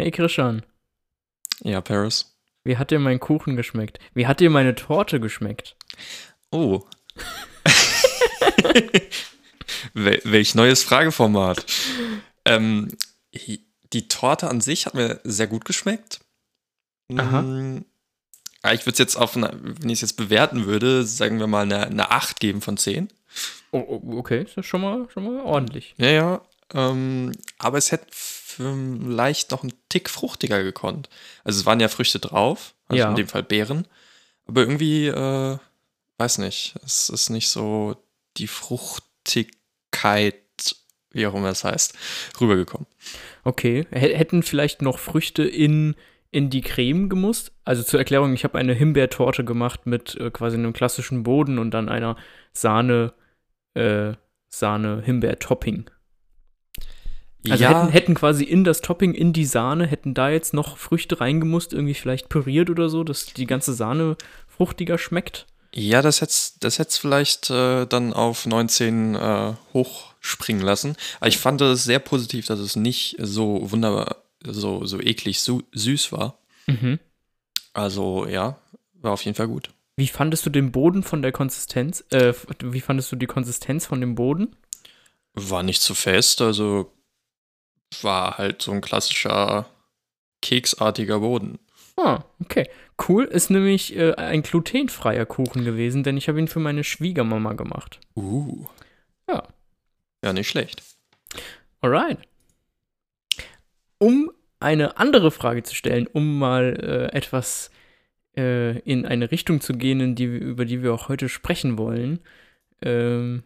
Hey Christian, Ja, Paris. wie hat dir mein Kuchen geschmeckt? Wie hat dir meine Torte geschmeckt? Oh. Wel welch neues Frageformat. Ähm, die Torte an sich hat mir sehr gut geschmeckt. Aha. Mm, aber Ich würde es jetzt auf, eine, wenn ich es jetzt bewerten würde, sagen wir mal eine, eine 8 geben von 10. Oh, oh, okay, ist das schon mal, schon mal ordentlich. Ja, ja. Ähm, aber es hätte vielleicht noch einen Tick fruchtiger gekonnt. Also es waren ja Früchte drauf, also Ja. in dem Fall Beeren. Aber irgendwie, äh, weiß nicht, es ist nicht so die Fruchtigkeit, wie auch immer es heißt, rübergekommen. Okay, hätten vielleicht noch Früchte in, in die Creme gemusst? Also zur Erklärung, ich habe eine Himbeertorte gemacht mit äh, quasi einem klassischen Boden und dann einer Sahne, äh, Sahne-Himbeer-Topping. Also ja, hätten, hätten quasi in das Topping, in die Sahne, hätten da jetzt noch Früchte reingemusst, irgendwie vielleicht püriert oder so, dass die ganze Sahne fruchtiger schmeckt. ja, das hätte das hätt's vielleicht äh, dann auf 19 äh, hochspringen lassen. Aber ich fand es sehr positiv, dass es nicht so wunderbar, so, so eklig su süß war. Mhm. Also ja, war auf jeden Fall gut. Wie fandest du den Boden von der Konsistenz? Äh, wie fandest du die Konsistenz von dem Boden? War nicht zu fest, also war halt so ein klassischer keksartiger Boden. Ah, okay. Cool, ist nämlich äh, ein glutenfreier Kuchen gewesen, denn ich habe ihn für meine Schwiegermama gemacht. Uh. Ja. Ja, nicht schlecht. Alright. Um eine andere Frage zu stellen, um mal äh, etwas äh, in eine Richtung zu gehen, in die, über die wir auch heute sprechen wollen. Ähm,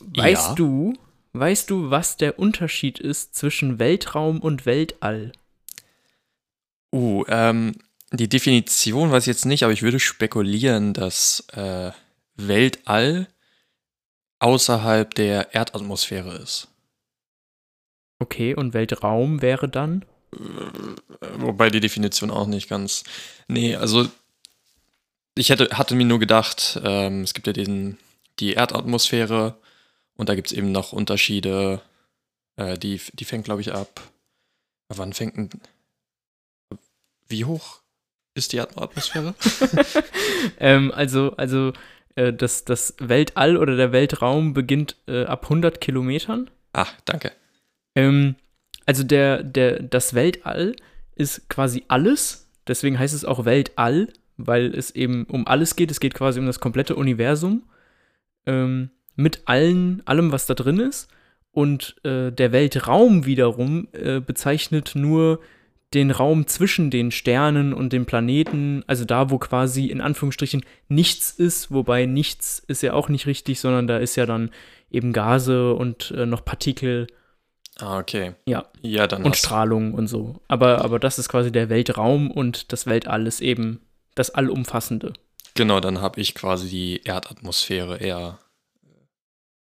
weißt Ja. du, weißt du, was der Unterschied ist zwischen Weltraum und Weltall? Uh, ähm, die Definition weiß ich jetzt nicht, aber ich würde spekulieren, dass äh, Weltall außerhalb der Erdatmosphäre ist. Okay, und Weltraum wäre dann? Wobei die Definition auch nicht ganz. Nee, also ich hätte, hatte mir nur gedacht, ähm, es gibt ja diesen, die Erdatmosphäre und da gibt es eben noch Unterschiede. Äh, die, die fängt, glaube ich, ab. Wann fängt denn. Wie hoch ist die Atmosphäre? ähm, also, also äh, das, das Weltall oder der Weltraum beginnt äh, ab 100 Kilometern. Ah, danke. Ähm, also der, der, das Weltall ist quasi alles, deswegen heißt es auch Weltall, weil es eben um alles geht. Es geht quasi um das komplette Universum ähm, mit allen, allem, was da drin ist. Und äh, der Weltraum wiederum äh, bezeichnet nur den Raum zwischen den Sternen und den Planeten, also da, wo quasi in Anführungsstrichen nichts ist, wobei nichts ist ja auch nicht richtig, sondern da ist ja dann eben Gase und äh, noch Partikel Ah, okay. Ja. Ja, dann und Strahlung und so. Aber, aber das ist quasi der Weltraum und das Weltall ist eben das Allumfassende. Genau, dann habe ich quasi die Erdatmosphäre eher.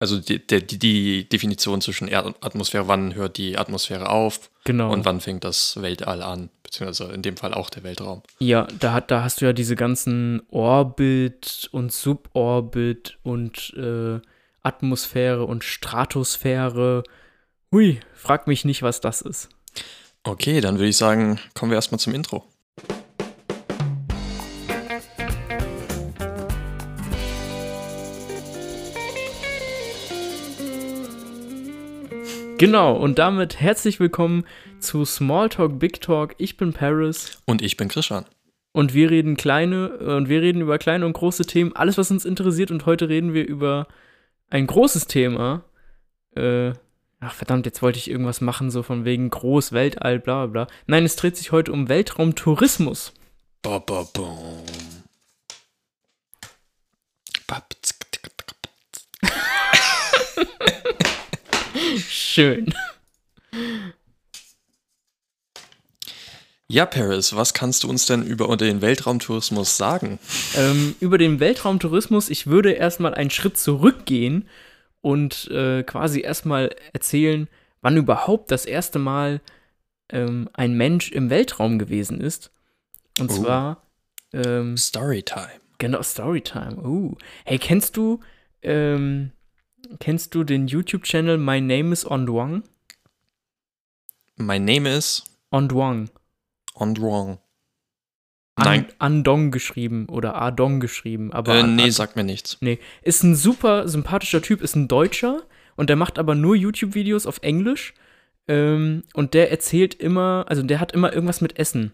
Also die, die, die Definition zwischen Erdatmosphäre, wann hört die Atmosphäre auf Genau. und wann fängt das Weltall an, beziehungsweise in dem Fall auch der Weltraum. Ja, da, hat, da hast du ja diese ganzen Orbit und Suborbit und äh, Atmosphäre und Stratosphäre. Hui, frag mich nicht, was das ist. Okay, dann würde ich sagen, kommen wir erstmal zum Intro. Genau, und damit herzlich willkommen zu Smalltalk Big Talk. Ich bin Paris. Und ich bin Christian. Und wir reden kleine äh, und wir reden über kleine und große Themen, alles was uns interessiert und heute reden wir über ein großes Thema. Äh, ach verdammt, jetzt wollte ich irgendwas machen so von wegen groß Weltall bla bla. bla. Nein, es dreht sich heute um Weltraumtourismus. Ba, ba, boom. Tsk. Schön. Ja, Paris, was kannst du uns denn über den Weltraumtourismus sagen? ähm, über den Weltraumtourismus, ich würde erstmal einen Schritt zurückgehen und äh, quasi erstmal erzählen, wann überhaupt das erste Mal ähm, ein Mensch im Weltraum gewesen ist. Und Oh. zwar ähm, Storytime. Genau, Storytime. Uh. Hey, kennst du, ähm, kennst du den YouTube-Channel My Name is On Duang? My name is. Ondwang. An Nein. Andong geschrieben oder Adong geschrieben. Aber Äh, An- nee, An- sagt mir nichts. Nee, ist ein super sympathischer Typ, ist ein Deutscher und der macht aber nur YouTube-Videos auf Englisch. Ähm, und der erzählt immer, also der hat immer irgendwas mit Essen.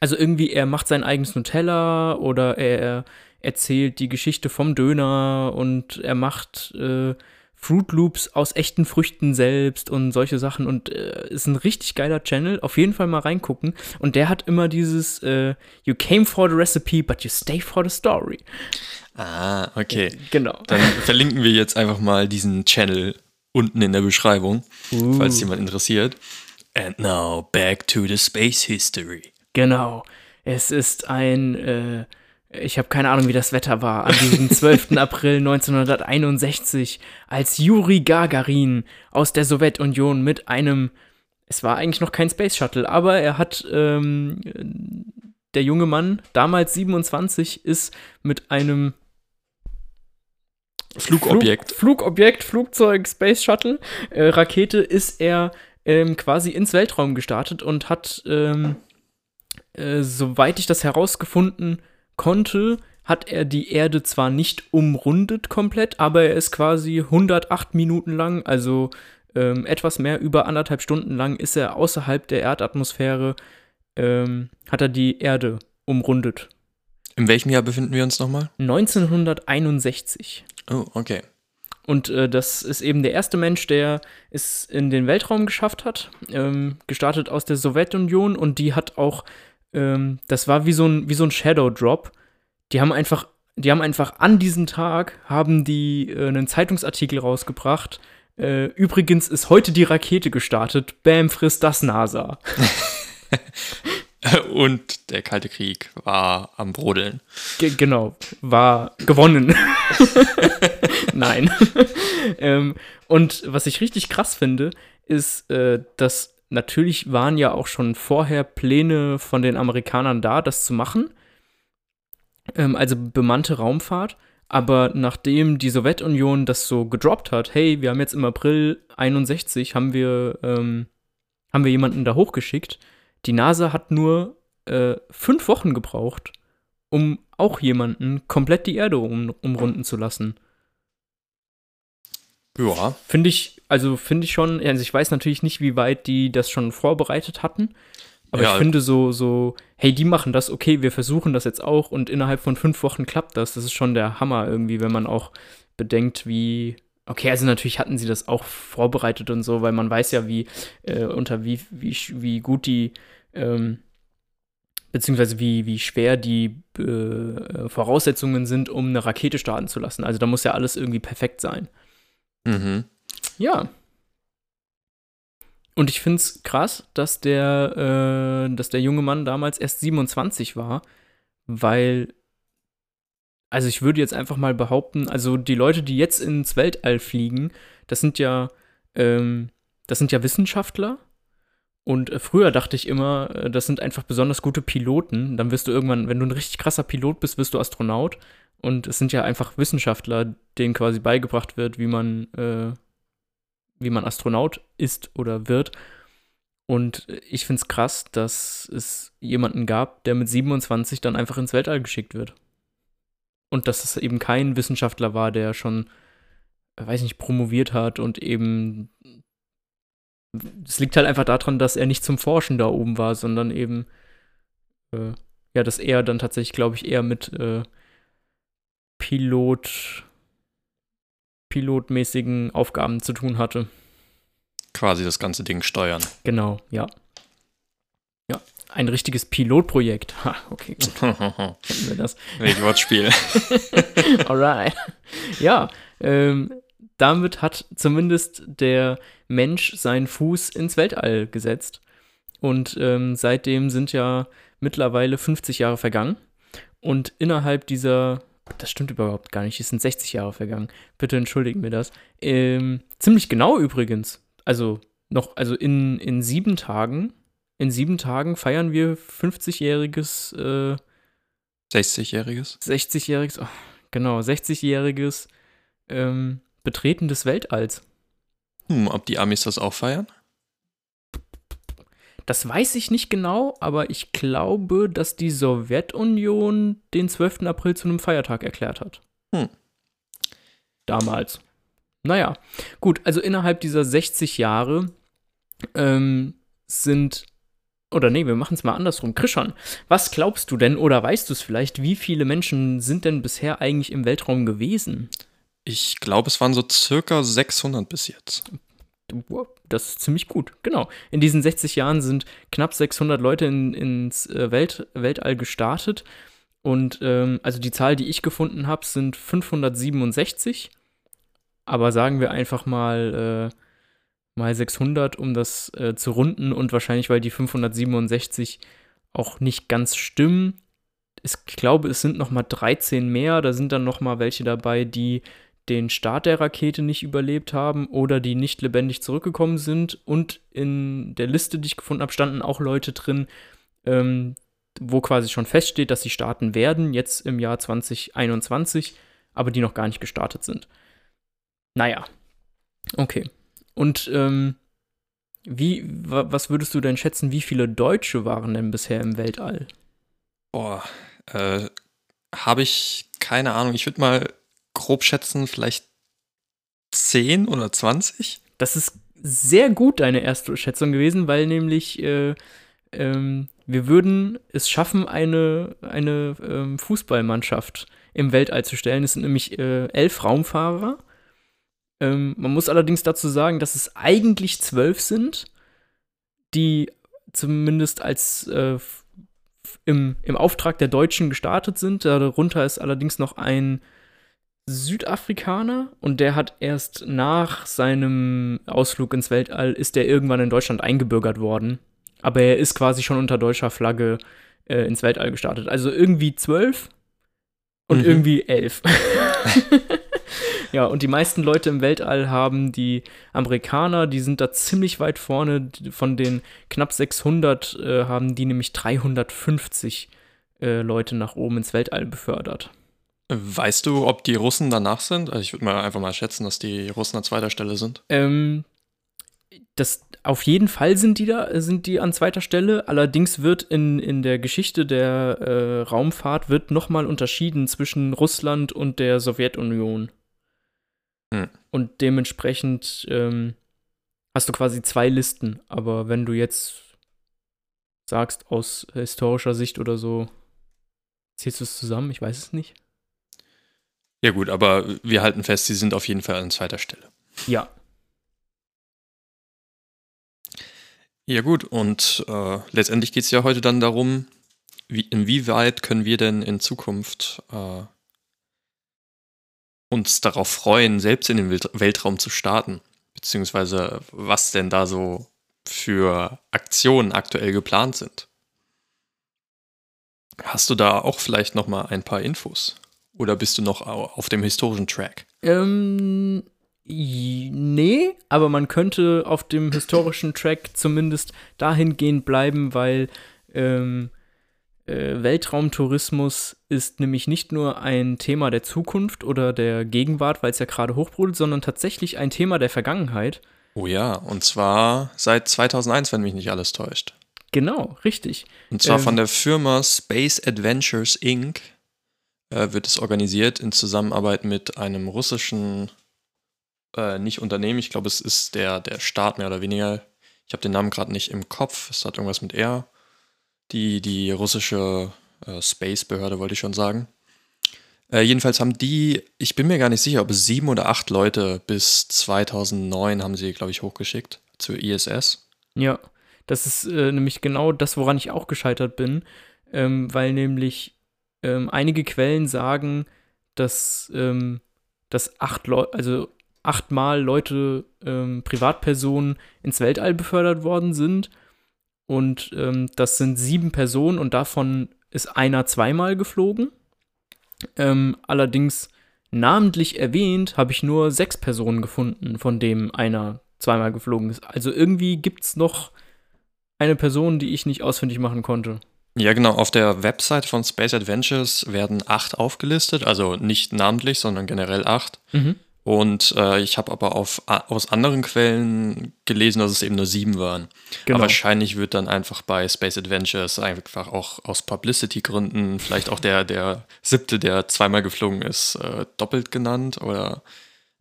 Also irgendwie, er macht sein eigenes Nutella oder er erzählt die Geschichte vom Döner und er macht äh, Fruit Loops aus echten Früchten selbst und solche Sachen und äh, ist ein richtig geiler Channel. Auf jeden Fall mal reingucken. Und der hat immer dieses äh, You came for the recipe, but you stay for the story. Ah, okay. Genau. Dann verlinken wir jetzt einfach mal diesen Channel unten in der Beschreibung, falls jemand interessiert. And now back to the space history. Genau. Es ist ein, äh, ich habe keine Ahnung, wie das Wetter war, an diesem 12. April 1961, als Juri Gagarin aus der Sowjetunion mit einem, es war eigentlich noch kein Space Shuttle, aber er hat, ähm, der junge Mann, damals 27, ist mit einem Flugobjekt. Flug, Flugobjekt, Flugzeug, Space Shuttle, äh, Rakete ist er ähm, quasi ins Weltraum gestartet und hat, ähm, äh, soweit ich das herausgefunden konnte, hat er die Erde zwar nicht umrundet komplett, aber er ist quasi 108 Minuten lang, also ähm, etwas mehr über anderthalb Stunden lang, ist er außerhalb der Erdatmosphäre, ähm, hat er die Erde umrundet. In welchem Jahr befinden wir uns nochmal? 1961. Oh, okay. Und äh, das ist eben der erste Mensch, der es in den Weltraum geschafft hat, ähm, gestartet aus der Sowjetunion und die hat auch, ähm, das war wie so ein, wie so ein Shadow Drop. Die haben einfach, die haben einfach an diesem Tag haben die äh, einen Zeitungsartikel rausgebracht. Äh, übrigens ist heute die Rakete gestartet. Bam, frisst das NASA. Und der Kalte Krieg war am Brodeln. Ge genau, war gewonnen. Nein. ähm, und was ich richtig krass finde, ist, äh, dass natürlich waren ja auch schon vorher Pläne von den Amerikanern da, das zu machen. Ähm, also bemannte Raumfahrt. Aber nachdem die Sowjetunion das so gedroppt hat, hey, wir haben jetzt im April 61, haben wir, ähm, haben wir jemanden da hochgeschickt. Die NASA hat nur äh, fünf Wochen gebraucht, um auch jemanden komplett die Erde um, umrunden zu lassen. Ja. Finde ich, also finde ich schon, also ich weiß natürlich nicht, wie weit die das schon vorbereitet hatten, aber Ja. ich finde so, so, hey, die machen das, okay, wir versuchen das jetzt auch und innerhalb von fünf Wochen klappt das. Das ist schon der Hammer irgendwie, wenn man auch bedenkt, wie, okay, also natürlich hatten sie das auch vorbereitet und so, weil man weiß ja, wie, äh, unter wie, wie, wie gut die, ähm, beziehungsweise wie, wie schwer die äh, Voraussetzungen sind, um eine Rakete starten zu lassen. Also da muss ja alles irgendwie perfekt sein. Mhm. Ja. Und ich finde es krass, dass der, äh, dass der junge Mann damals erst 27 war, weil, also ich würde jetzt einfach mal behaupten, also die Leute, die jetzt ins Weltall fliegen, das sind ja, ähm, das sind ja Wissenschaftler. Und äh, früher dachte ich immer, äh, das sind einfach besonders gute Piloten. Dann wirst du irgendwann, wenn du ein richtig krasser Pilot bist, wirst du Astronaut. Und es sind ja einfach Wissenschaftler, denen quasi beigebracht wird, wie man, äh, wie man Astronaut ist oder wird. Und ich finde es krass, dass es jemanden gab, der mit 27 dann einfach ins Weltall geschickt wird. Und dass es eben kein Wissenschaftler war, der schon, äh, weiß nicht, promoviert hat und eben. Es liegt halt einfach daran, dass er nicht zum Forschen da oben war, sondern eben, äh, ja, dass er dann tatsächlich, glaube ich, eher mit äh, Pilot, pilotmäßigen Aufgaben zu tun hatte. Quasi das ganze Ding steuern. Genau, ja. Ja, ein richtiges Pilotprojekt. Ha, okay, gut, kennen wir das. Welches Wortspiel. Alright. Ja, ähm, damit hat zumindest der Mensch seinen Fuß ins Weltall gesetzt. Und ähm, seitdem sind ja mittlerweile 50 Jahre vergangen. Und innerhalb dieser, das stimmt überhaupt gar nicht, es sind 60 Jahre vergangen. Bitte entschuldigen mir das. Ähm, ziemlich genau übrigens. Also noch, also in, in sieben Tagen, in sieben Tagen feiern wir 50-jähriges, äh, 60-Jähriges? 60-jähriges, oh, genau, 60-jähriges ähm, Betreten des Weltalls. Hm, ob die Amis das auch feiern? Das weiß ich nicht genau, aber ich glaube, dass die Sowjetunion den 12. April zu einem Feiertag erklärt hat. Hm. Damals. Naja, gut, also innerhalb dieser 60 Jahre ähm, sind, oder nee, wir machen es mal andersrum. Krischan, was glaubst du denn, oder weißt du es vielleicht, wie viele Menschen sind denn bisher eigentlich im Weltraum gewesen? Ich glaube, es waren so circa 600 bis jetzt. Das ist ziemlich gut, genau. In diesen 60 Jahren sind knapp 600 Leute in, ins äh, Welt, Weltall gestartet. Und ähm, also die Zahl, die ich gefunden habe, sind 567. Aber sagen wir einfach mal, äh, mal 600, um das äh, zu runden. Und wahrscheinlich, weil die 567 auch nicht ganz stimmen. Ich glaube, es sind noch mal 13 mehr. Da sind dann noch mal welche dabei, die den Start der Rakete nicht überlebt haben oder die nicht lebendig zurückgekommen sind. Und in der Liste, die ich gefunden habe, standen auch Leute drin, ähm, wo quasi schon feststeht, dass sie starten werden, jetzt im Jahr 2021, aber die noch gar nicht gestartet sind. Naja, okay. Und ähm, wie, was würdest du denn schätzen, wie viele Deutsche waren denn bisher im Weltall? Boah, äh, habe ich keine Ahnung. Ich würde mal grob schätzen, vielleicht 10 oder 20? Das ist sehr gut deine erste Schätzung gewesen, weil nämlich äh, ähm, wir würden es schaffen, eine, eine ähm, Fußballmannschaft im Weltall zu stellen. Es sind nämlich äh, elf Raumfahrer. Ähm, man muss allerdings dazu sagen, dass es eigentlich zwölf sind, die zumindest als äh, im, im Auftrag der Deutschen gestartet sind. Darunter ist allerdings noch ein Südafrikaner und der hat erst nach seinem Ausflug ins Weltall ist der irgendwann in Deutschland eingebürgert worden. Aber er ist quasi schon unter deutscher Flagge äh, ins Weltall gestartet. Also irgendwie zwölf und mhm. irgendwie elf. ja, und die meisten Leute im Weltall haben die Amerikaner, die sind da ziemlich weit vorne. Von den knapp 600 äh, haben die nämlich 350 äh, Leute nach oben ins Weltall befördert. Weißt du, ob die Russen danach sind? Also ich würde mal einfach mal schätzen, dass die Russen an zweiter Stelle sind. Ähm, das, auf jeden Fall sind die da, sind die an zweiter Stelle. Allerdings wird in, in der Geschichte der äh, Raumfahrt wird nochmal unterschieden zwischen Russland und der Sowjetunion. Hm. Und dementsprechend ähm, hast du quasi zwei Listen. Aber wenn du jetzt sagst, aus historischer Sicht oder so, zählst du es zusammen? Ich weiß es nicht. Ja, gut, aber wir halten fest, sie sind auf jeden Fall an zweiter Stelle. Ja. Ja, gut, und äh, letztendlich geht es ja heute dann darum, wie, inwieweit können wir denn in Zukunft äh, uns darauf freuen, selbst in den Weltraum zu starten? Beziehungsweise was denn da so für Aktionen aktuell geplant sind? Hast du da auch vielleicht noch mal ein paar Infos? Oder bist du noch auf dem historischen Track? Ähm, nee, aber man könnte auf dem historischen Track zumindest dahingehend bleiben, weil ähm, äh, Weltraumtourismus ist nämlich nicht nur ein Thema der Zukunft oder der Gegenwart, weil es ja gerade hochbrodelt, sondern tatsächlich ein Thema der Vergangenheit. Oh ja, und zwar seit 2001, wenn mich nicht alles täuscht. Genau, richtig. Und zwar ähm, von der Firma Space Adventures Inc wird es organisiert in Zusammenarbeit mit einem russischen, äh, nicht Unternehmen, ich glaube, es ist der, der Staat mehr oder weniger. Ich habe den Namen gerade nicht im Kopf, es hat irgendwas mit R. Die, die russische äh, Space-Behörde, wollte ich schon sagen. Äh, jedenfalls haben die, ich bin mir gar nicht sicher, ob es sieben oder acht Leute bis 2009 haben sie, glaube ich, hochgeschickt zur ISS. Ja, das ist äh, nämlich genau das, woran ich auch gescheitert bin, ähm, weil nämlich ähm, einige Quellen sagen, dass, ähm, dass acht Leute, also achtmal Leute, ähm, Privatpersonen ins Weltall befördert worden sind. Und ähm, das sind sieben Personen und davon ist einer zweimal geflogen. Ähm, allerdings namentlich erwähnt habe ich nur sechs Personen gefunden, von dem einer zweimal geflogen ist. Also irgendwie gibt es noch eine Person, die ich nicht ausfindig machen konnte. Ja, genau. Auf der Website von Space Adventures werden acht aufgelistet, also nicht namentlich, sondern generell acht. Mhm. Und äh, ich habe aber auf, aus anderen Quellen gelesen, dass es eben nur sieben waren. Genau. Aber wahrscheinlich wird dann einfach bei Space Adventures einfach auch aus Publicity-Gründen vielleicht auch der, der siebte, der zweimal geflogen ist, äh, doppelt genannt. Oder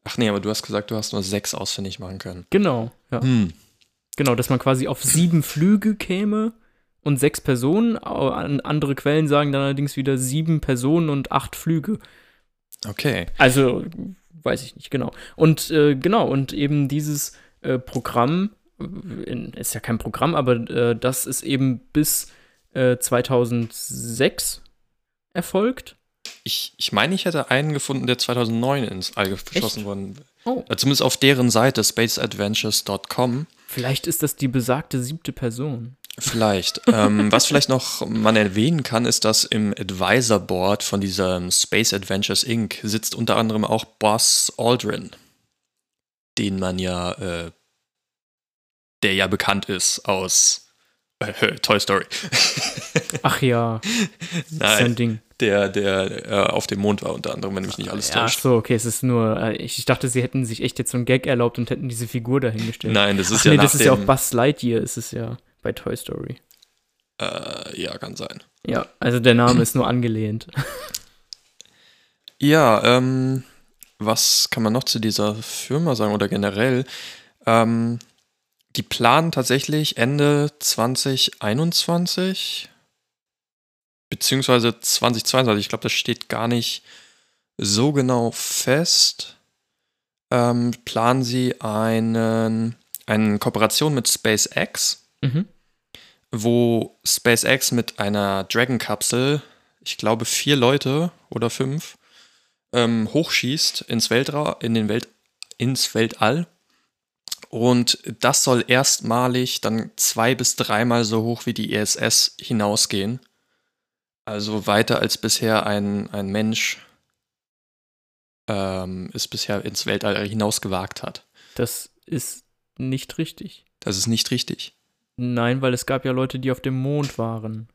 ach nee, aber du hast gesagt, du hast nur sechs ausfindig machen können. Genau, ja. Hm. Genau, dass man quasi auf sieben Flüge käme und sechs Personen. Andere Quellen sagen dann allerdings wieder sieben Personen und acht Flüge. Okay. Also, weiß ich nicht, genau. Und äh, genau, und eben dieses äh, Programm, äh, in, ist ja kein Programm, aber äh, das ist eben bis äh, 2006 erfolgt. Ich, ich meine, ich hätte einen gefunden, der 2009 ins All geschossen worden Oh. äh, Zumindest auf deren Seite spaceadventures.com. Vielleicht ist das die besagte siebte Person. Vielleicht. ähm, was vielleicht noch man erwähnen kann, ist, dass im Advisor Board von diesem Space Adventures Inc. sitzt unter anderem auch Buzz Aldrin, den man ja, äh, der ja bekannt ist aus äh, Toy Story. Ach ja, ein Nein, Ding. der, der äh, auf dem Mond war unter anderem, wenn mich nicht alles Ja, ach täuscht. so, okay, es ist nur, äh, ich, ich dachte, sie hätten sich echt jetzt so einen Gag erlaubt und hätten diese Figur dahingestellt. Nein, das ist Ach ja nee, das ist ja auch Buzz Lightyear, ist es ja bei Toy Story. Äh, ja, kann sein. Ja, also der Name ist nur angelehnt. Ja, ähm, was kann man noch zu dieser Firma sagen oder generell? Ähm, die planen tatsächlich Ende 2021 beziehungsweise 2022. Ich glaube, das steht gar nicht so genau fest. Ähm, planen sie einen, eine Kooperation mit SpaceX Mhm. wo SpaceX mit einer Dragon-Kapsel, ich glaube vier Leute oder fünf, ähm, hochschießt ins Weltra in den Welt ins Weltall. Und das soll erstmalig dann zwei bis dreimal so hoch wie die ISS hinausgehen. Also weiter als bisher ein, ein Mensch ähm, es bisher ins Weltall hinaus gewagt hat. Das ist nicht richtig. Das ist nicht richtig. Nein, weil es gab ja Leute, die auf dem Mond waren.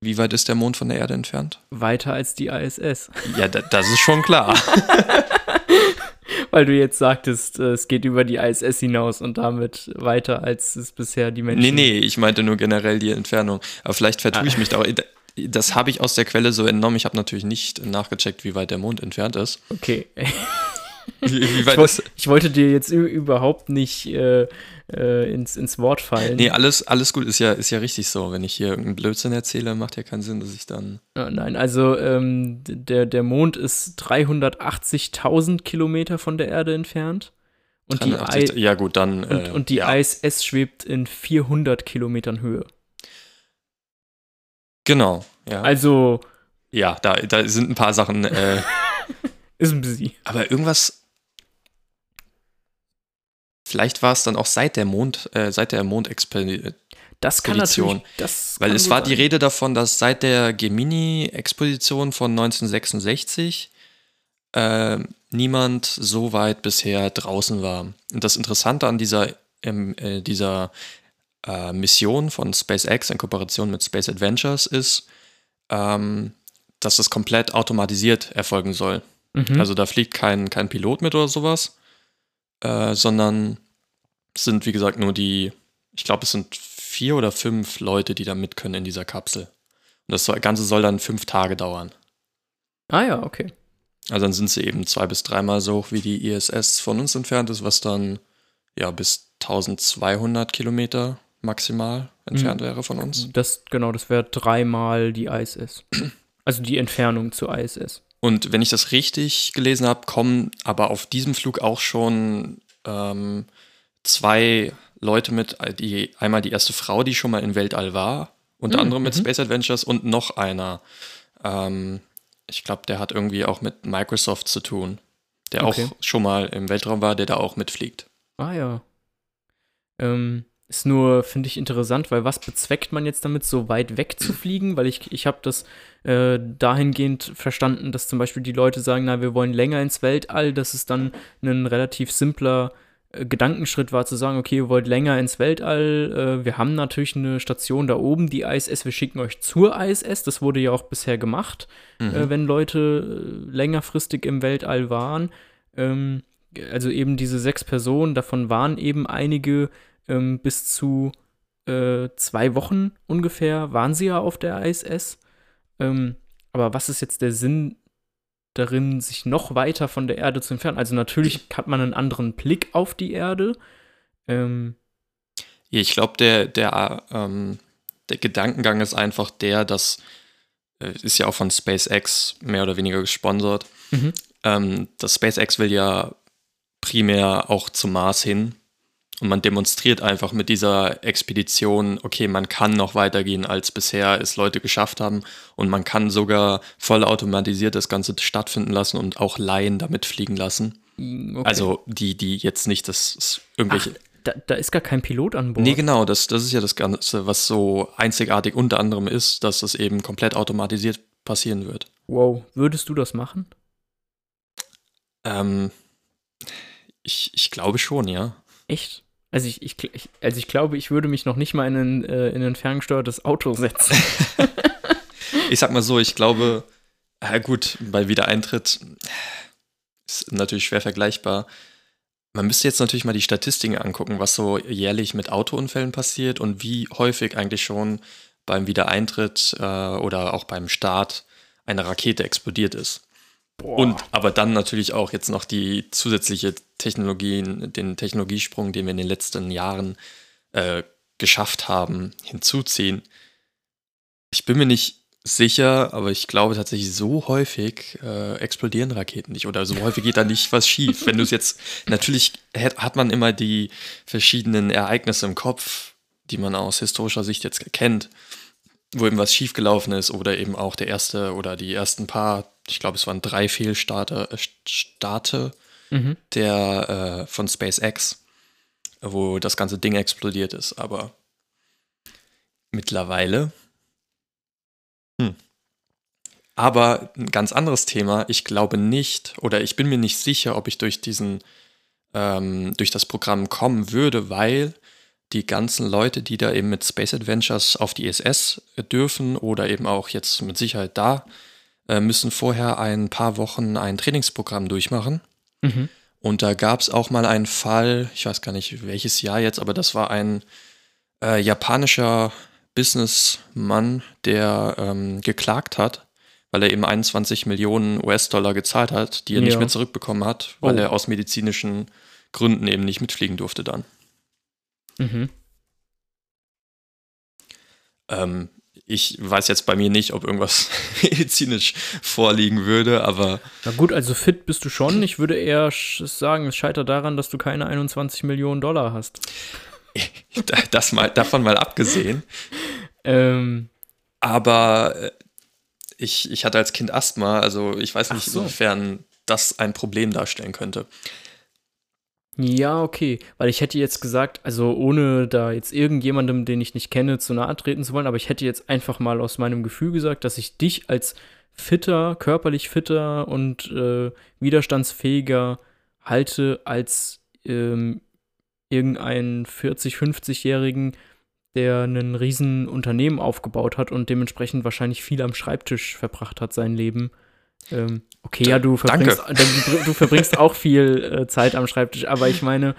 Wie weit ist der Mond von der Erde entfernt? Weiter als die ISS. Ja, da, das ist schon klar. Weil du jetzt sagtest, äh, es geht über die ISS hinaus und damit weiter, als es bisher die Menschen. Nee, nee, ich meinte nur generell die Entfernung. Aber vielleicht vertue Ah. ich mich da. auch. Das habe ich aus der Quelle so entnommen. Ich habe natürlich nicht nachgecheckt, wie weit der Mond entfernt ist. Okay. Ich, woll- ist. ich wollte dir jetzt überhaupt nicht äh, äh, ins, ins Wort fallen. Nee, alles, alles gut, ist ja, ist ja richtig so. Wenn ich hier irgendeinen Blödsinn erzähle, macht ja keinen Sinn, dass ich dann. Nein, also ähm, der, der Mond ist 380.000 Kilometer von der Erde entfernt. Und die, 83 I ja, gut, dann. und, äh, und die ja. ISS schwebt in 400 Kilometern Höhe. Genau, ja. Also ja, da, da sind ein paar Sachen. Äh, ist ein bisschen. aber irgendwas. Vielleicht war es dann auch seit der Mond, äh, seit der Mondexpedition. Das kann natürlich. Das Weil kann es war die sein. Rede davon, dass seit der Gemini-Exposition von 1966 äh, niemand so weit bisher draußen war. Und das Interessante an dieser, ähm, äh, dieser äh, Mission von SpaceX in Kooperation mit Space Adventures ist, ähm, dass es komplett automatisiert erfolgen soll. Mhm. Also da fliegt kein, kein Pilot mit oder sowas, äh, sondern sind, wie gesagt, nur die, ich glaube, es sind vier oder fünf Leute, die da mit können in dieser Kapsel. Und das Ganze soll dann fünf Tage dauern. ah ja, okay. Also dann sind sie eben zwei bis dreimal so hoch, wie die ISS von uns entfernt ist, was dann ja bis 1200 Kilometer maximal entfernt wäre von uns. Das, genau, das wäre dreimal die ISS. Also die Entfernung zur ISS. Und wenn ich das richtig gelesen habe, kommen aber auf diesem Flug auch schon ähm, zwei Leute mit, äh, die einmal die erste Frau, die schon mal im Weltall war, unter Mm, anderem mit mhm. Space Adventures und noch einer. Ähm, ich glaube, der hat irgendwie auch mit Microsoft zu tun, der Okay. auch schon mal im Weltraum war, der da auch mitfliegt. Ah ja. Ähm, ist nur, finde ich, interessant, weil was bezweckt man jetzt damit, so weit weg zu fliegen? Weil ich, ich habe das äh, dahingehend verstanden, dass zum Beispiel die Leute sagen, na, wir wollen länger ins Weltall, dass es dann ein relativ simpler äh, Gedankenschritt war, zu sagen, okay, ihr wollt länger ins Weltall, äh, wir haben natürlich eine Station da oben, die ISS, wir schicken euch zur ISS, das wurde ja auch bisher gemacht, Mhm. äh, wenn Leute äh, längerfristig im Weltall waren. Ähm, also eben diese sechs Personen, davon waren eben einige ähm, bis zu äh, zwei Wochen ungefähr, waren sie ja auf der ISS. Ähm, aber was ist jetzt der Sinn darin, sich noch weiter von der Erde zu entfernen? Also natürlich hat man einen anderen Blick auf die Erde. Ähm, ich glaube, der, der, ähm, der Gedankengang ist einfach der, dass äh, ist ja auch von SpaceX mehr oder weniger gesponsert. Mhm. Ähm, das SpaceX will ja primär auch zum Mars hin. Und man demonstriert einfach mit dieser Expedition, okay, man kann noch weitergehen, als bisher es Leute geschafft haben. Und man kann sogar vollautomatisiert das Ganze stattfinden lassen und auch Laien damit fliegen lassen. Okay. Also die, die jetzt nicht das irgendwelche. Ach, da, da, ist gar kein Pilot an Bord. Nee, genau, das, das ist ja das Ganze, was so einzigartig unter anderem ist, dass es eben komplett automatisiert passieren wird. Wow, würdest du das machen? Ähm, ich, ich glaube schon, ja. Echt? Also ich, ich, also ich glaube, ich würde mich noch nicht mal in ein, äh, in ein ferngesteuertes Auto setzen. ich sag mal so, ich glaube, ja gut, bei Wiedereintritt ist natürlich schwer vergleichbar. Man müsste jetzt natürlich mal die Statistiken angucken, was so jährlich mit Autounfällen passiert und wie häufig eigentlich schon beim Wiedereintritt äh, oder auch beim Start eine Rakete explodiert ist. Boah. Und aber dann natürlich auch jetzt noch die zusätzliche Technologien, den Technologiesprung, den wir in den letzten Jahren äh, geschafft haben, hinzuziehen. Ich bin mir nicht sicher, aber ich glaube tatsächlich, so häufig äh, explodieren Raketen nicht oder so häufig geht da nicht was schief. Wenn du es jetzt, natürlich hat man immer die verschiedenen Ereignisse im Kopf, die man aus historischer Sicht jetzt kennt wo eben was schiefgelaufen ist oder eben auch der erste oder die ersten paar, ich glaube, es waren drei Fehlstarte äh, Starte mhm. der äh, von SpaceX, wo das ganze Ding explodiert ist. Aber mittlerweile. Hm. Aber ein ganz anderes Thema. Ich glaube nicht oder ich bin mir nicht sicher, ob ich durch diesen ähm, durch das Programm kommen würde, weil die ganzen Leute, die da eben mit Space Adventures auf die ISS dürfen oder eben auch jetzt mit Sicherheit da, müssen vorher ein paar Wochen ein Trainingsprogramm durchmachen. Mhm. Und da gab es auch mal einen Fall, ich weiß gar nicht welches Jahr jetzt, aber das war ein äh, japanischer Businessmann, der ähm, geklagt hat, weil er eben 21 Millionen US-Dollar gezahlt hat, die er ja. nicht mehr zurückbekommen hat, weil oh. er aus medizinischen Gründen eben nicht mitfliegen durfte dann. Mhm. Ähm, ich weiß jetzt bei mir nicht, ob irgendwas medizinisch vorliegen würde, aber. Na gut, also fit bist du schon. Ich würde eher sagen, es scheitert daran, dass du keine 21 Millionen Dollar hast. das mal, davon mal abgesehen. ähm. Aber äh, ich, ich hatte als Kind Asthma, also ich weiß nicht, so. inwiefern das ein Problem darstellen könnte. Ja, okay. Weil ich hätte jetzt gesagt, also ohne da jetzt irgendjemandem, den ich nicht kenne, zu nahe treten zu wollen, aber ich hätte jetzt einfach mal aus meinem Gefühl gesagt, dass ich dich als fitter, körperlich fitter und äh, widerstandsfähiger halte als ähm, irgendeinen 40-, 50-Jährigen, der ein riesen Unternehmen aufgebaut hat und dementsprechend wahrscheinlich viel am Schreibtisch verbracht hat sein Leben. Ähm, okay, ja, du verbringst, du, du verbringst auch viel äh, Zeit am Schreibtisch, aber ich meine,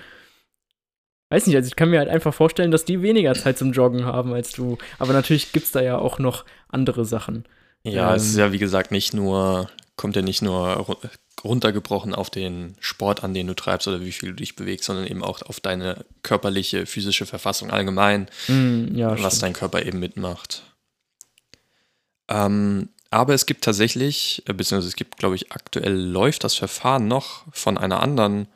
weiß nicht, also ich kann mir halt einfach vorstellen, dass die weniger Zeit zum Joggen haben als du. Aber natürlich gibt es da ja auch noch andere Sachen. Ja, ähm, es ist ja wie gesagt nicht nur, kommt ja nicht nur runtergebrochen auf den Sport an, den du treibst oder wie viel du dich bewegst, sondern eben auch auf deine körperliche, physische Verfassung allgemein, mm, ja, was stimmt. dein Körper eben mitmacht. Ähm, aber es gibt tatsächlich, äh, beziehungsweise es gibt, glaube ich, aktuell läuft das Verfahren noch von einer anderen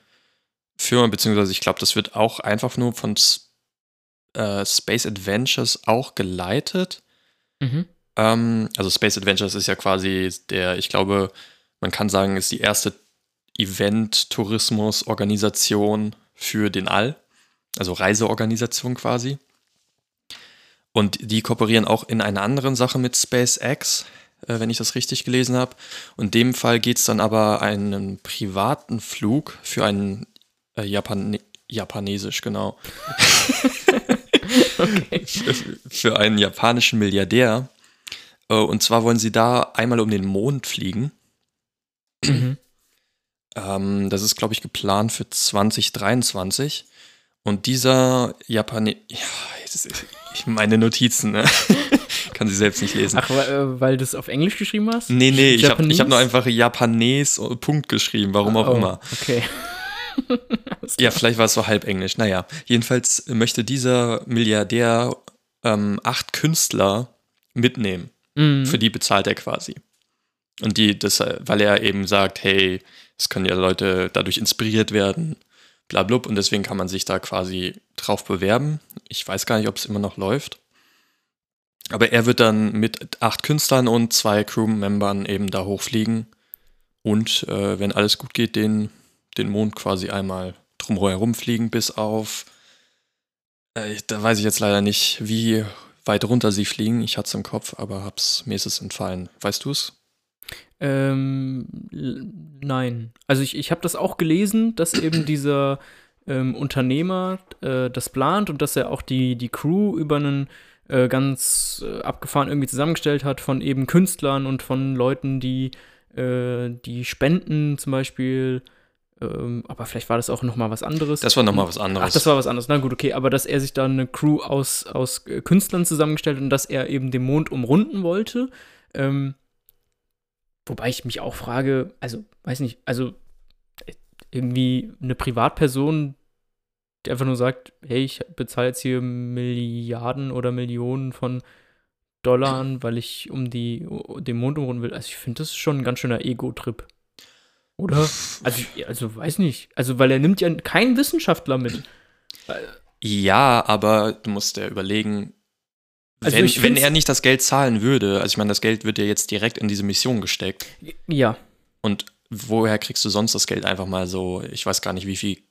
Firma, beziehungsweise ich glaube, das wird auch einfach nur von äh, Space Adventures auch geleitet. Mhm. Ähm, also Space Adventures ist ja quasi der, ich glaube, man kann sagen, ist die erste Event-Tourismus-Organisation für den All. Also Reiseorganisation quasi. Und die kooperieren auch in einer anderen Sache mit SpaceX, äh, wenn ich das richtig gelesen habe. Und in dem Fall geht es dann aber einen privaten Flug für einen äh, Japan Japanesisch, genau. okay. für, für einen japanischen Milliardär. Äh, und zwar wollen sie da einmal um den Mond fliegen. Mhm. Ähm, das ist, glaube ich, geplant für 2023. Und dieser Japaner, ja, meine Notizen, ne? kann sie selbst nicht lesen. Ach, weil, äh, weil du es auf Englisch geschrieben hast? nee, nee, ich habe Japanese? ich hab nur einfach Japanes und Punkt geschrieben, warum auch Oh, immer. Okay. Ja, vielleicht war es so halb Englisch. Naja, jedenfalls möchte dieser Milliardär ähm, acht Künstler mitnehmen. Mhm. Für die bezahlt er quasi. Und die, das, äh, weil er eben sagt, hey, es können ja Leute dadurch inspiriert werden, bla blub, und deswegen kann man sich da quasi drauf bewerben. Ich weiß gar nicht, ob es immer noch läuft. Aber er wird dann mit acht Künstlern und zwei Crewmembern eben da hochfliegen und, äh, wenn alles gut geht, den, den Mond quasi einmal drumherum fliegen, bis auf, äh, da weiß ich jetzt leider nicht, wie weit runter sie fliegen. Ich hatte es im Kopf, aber hab's, mir ist es entfallen. Weißt du es? Ähm, nein. Also ich, ich habe das auch gelesen, dass eben dieser ähm, Unternehmer äh, das plant und dass er auch die, die Crew über einen äh, ganz äh, abgefahren irgendwie zusammengestellt hat von eben Künstlern und von Leuten, die, äh, die spenden zum Beispiel. Ähm, aber vielleicht war das auch noch mal was anderes. Das war nochmal was anderes. Ach, das war was anderes. Na gut, okay. Aber dass er sich da eine Crew aus, aus äh, Künstlern zusammengestellt hat und dass er eben den Mond umrunden wollte. Ähm, wobei ich mich auch frage, also, weiß nicht, also irgendwie eine Privatperson, die einfach nur sagt, hey, ich bezahle jetzt hier Milliarden oder Millionen von Dollar, weil ich um die, den Mond umrunden will. Also ich finde, das ist schon ein ganz schöner Ego-Trip. Oder? Also, also weiß nicht. Also, weil er nimmt ja keinen Wissenschaftler mit. Ja, aber du musst ja überlegen, Also wenn, wenn er nicht das Geld zahlen würde, also ich meine, das Geld wird ja jetzt direkt in diese Mission gesteckt. Ja. Und woher kriegst du sonst das Geld einfach mal so? Ich weiß gar nicht, wie viel,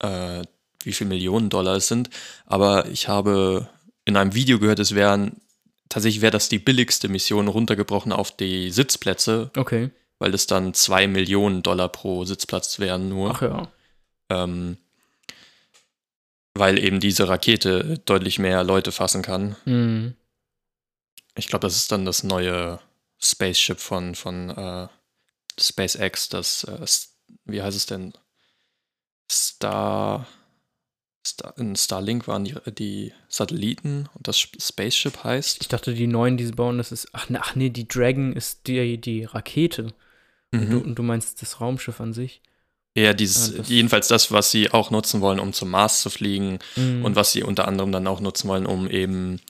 äh, wie viel Millionen Dollar es sind, aber ich habe in einem Video gehört, es wären tatsächlich wäre das die billigste Mission runtergebrochen auf die Sitzplätze, Okay. weil das dann zwei Millionen Dollar pro Sitzplatz wären nur. Ach ja. Ähm, weil eben diese Rakete deutlich mehr Leute fassen kann. Mhm. Ich glaube, das ist dann das neue Spaceship von, von äh, SpaceX, das, äh, wie heißt es denn? Star, Star in Starlink waren die, die Satelliten und das Spaceship heißt. Ich dachte, die neuen, die sie bauen, das ist. Ach, ne, ach nee, die Dragon ist die, die Rakete. Und, du, Mhm. und du meinst das Raumschiff an sich. Ja, dieses, Ah, das- jedenfalls das, was sie auch nutzen wollen, um zum Mars zu fliegen Mhm. und was sie unter anderem dann auch nutzen wollen, um eben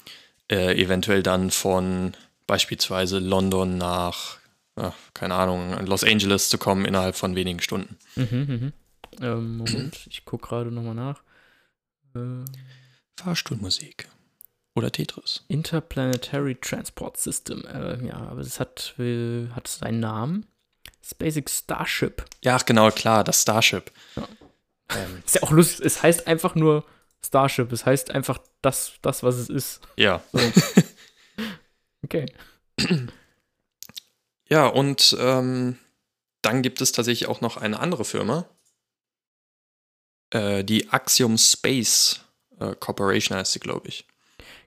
äh, eventuell dann von beispielsweise London nach, ach, keine Ahnung, Los Angeles zu kommen innerhalb von wenigen Stunden. Mhm, mhm. Ähm, Moment, ich gucke gerade nochmal nach. Äh, Fahrstuhlmusik. Oder Tetris. Interplanetary Transport System. Äh, ja, aber es hat, äh, hat es einen Namen. SpaceX Starship. Ja, ach, genau, klar, das Starship. Ja. Ähm, Ist ja auch lustig. Es heißt einfach nur Starship. Es heißt einfach das, das was es ist. ja. So. Okay. Ja, und ähm, dann gibt es tatsächlich auch noch eine andere Firma, äh, die Axiom Space äh, Corporation heißt sie, glaube ich.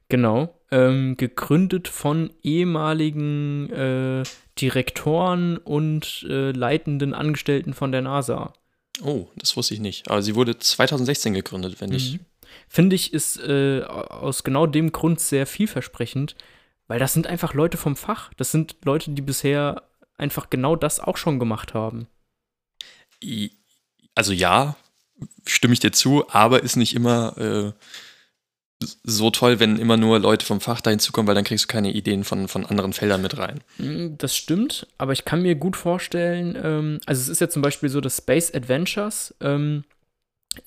Genau. Ähm, gegründet von ehemaligen äh, Direktoren und äh, leitenden Angestellten von der NASA. Oh, das wusste ich nicht. Aber sie wurde 2016 gegründet, wenn ich. Mhm. Finde ich, ist äh, aus genau dem Grund sehr vielversprechend, weil das sind einfach Leute vom Fach. Das sind Leute, die bisher einfach genau das auch schon gemacht haben. Also ja, stimme ich dir zu, aber ist nicht immer äh, so toll, wenn immer nur Leute vom Fach da hinzukommen, weil dann kriegst du keine Ideen von, von anderen Feldern mit rein. Mm, Das stimmt, aber ich kann mir gut vorstellen, ähm, also es ist ja zum Beispiel so, dass Space Adventures, ähm,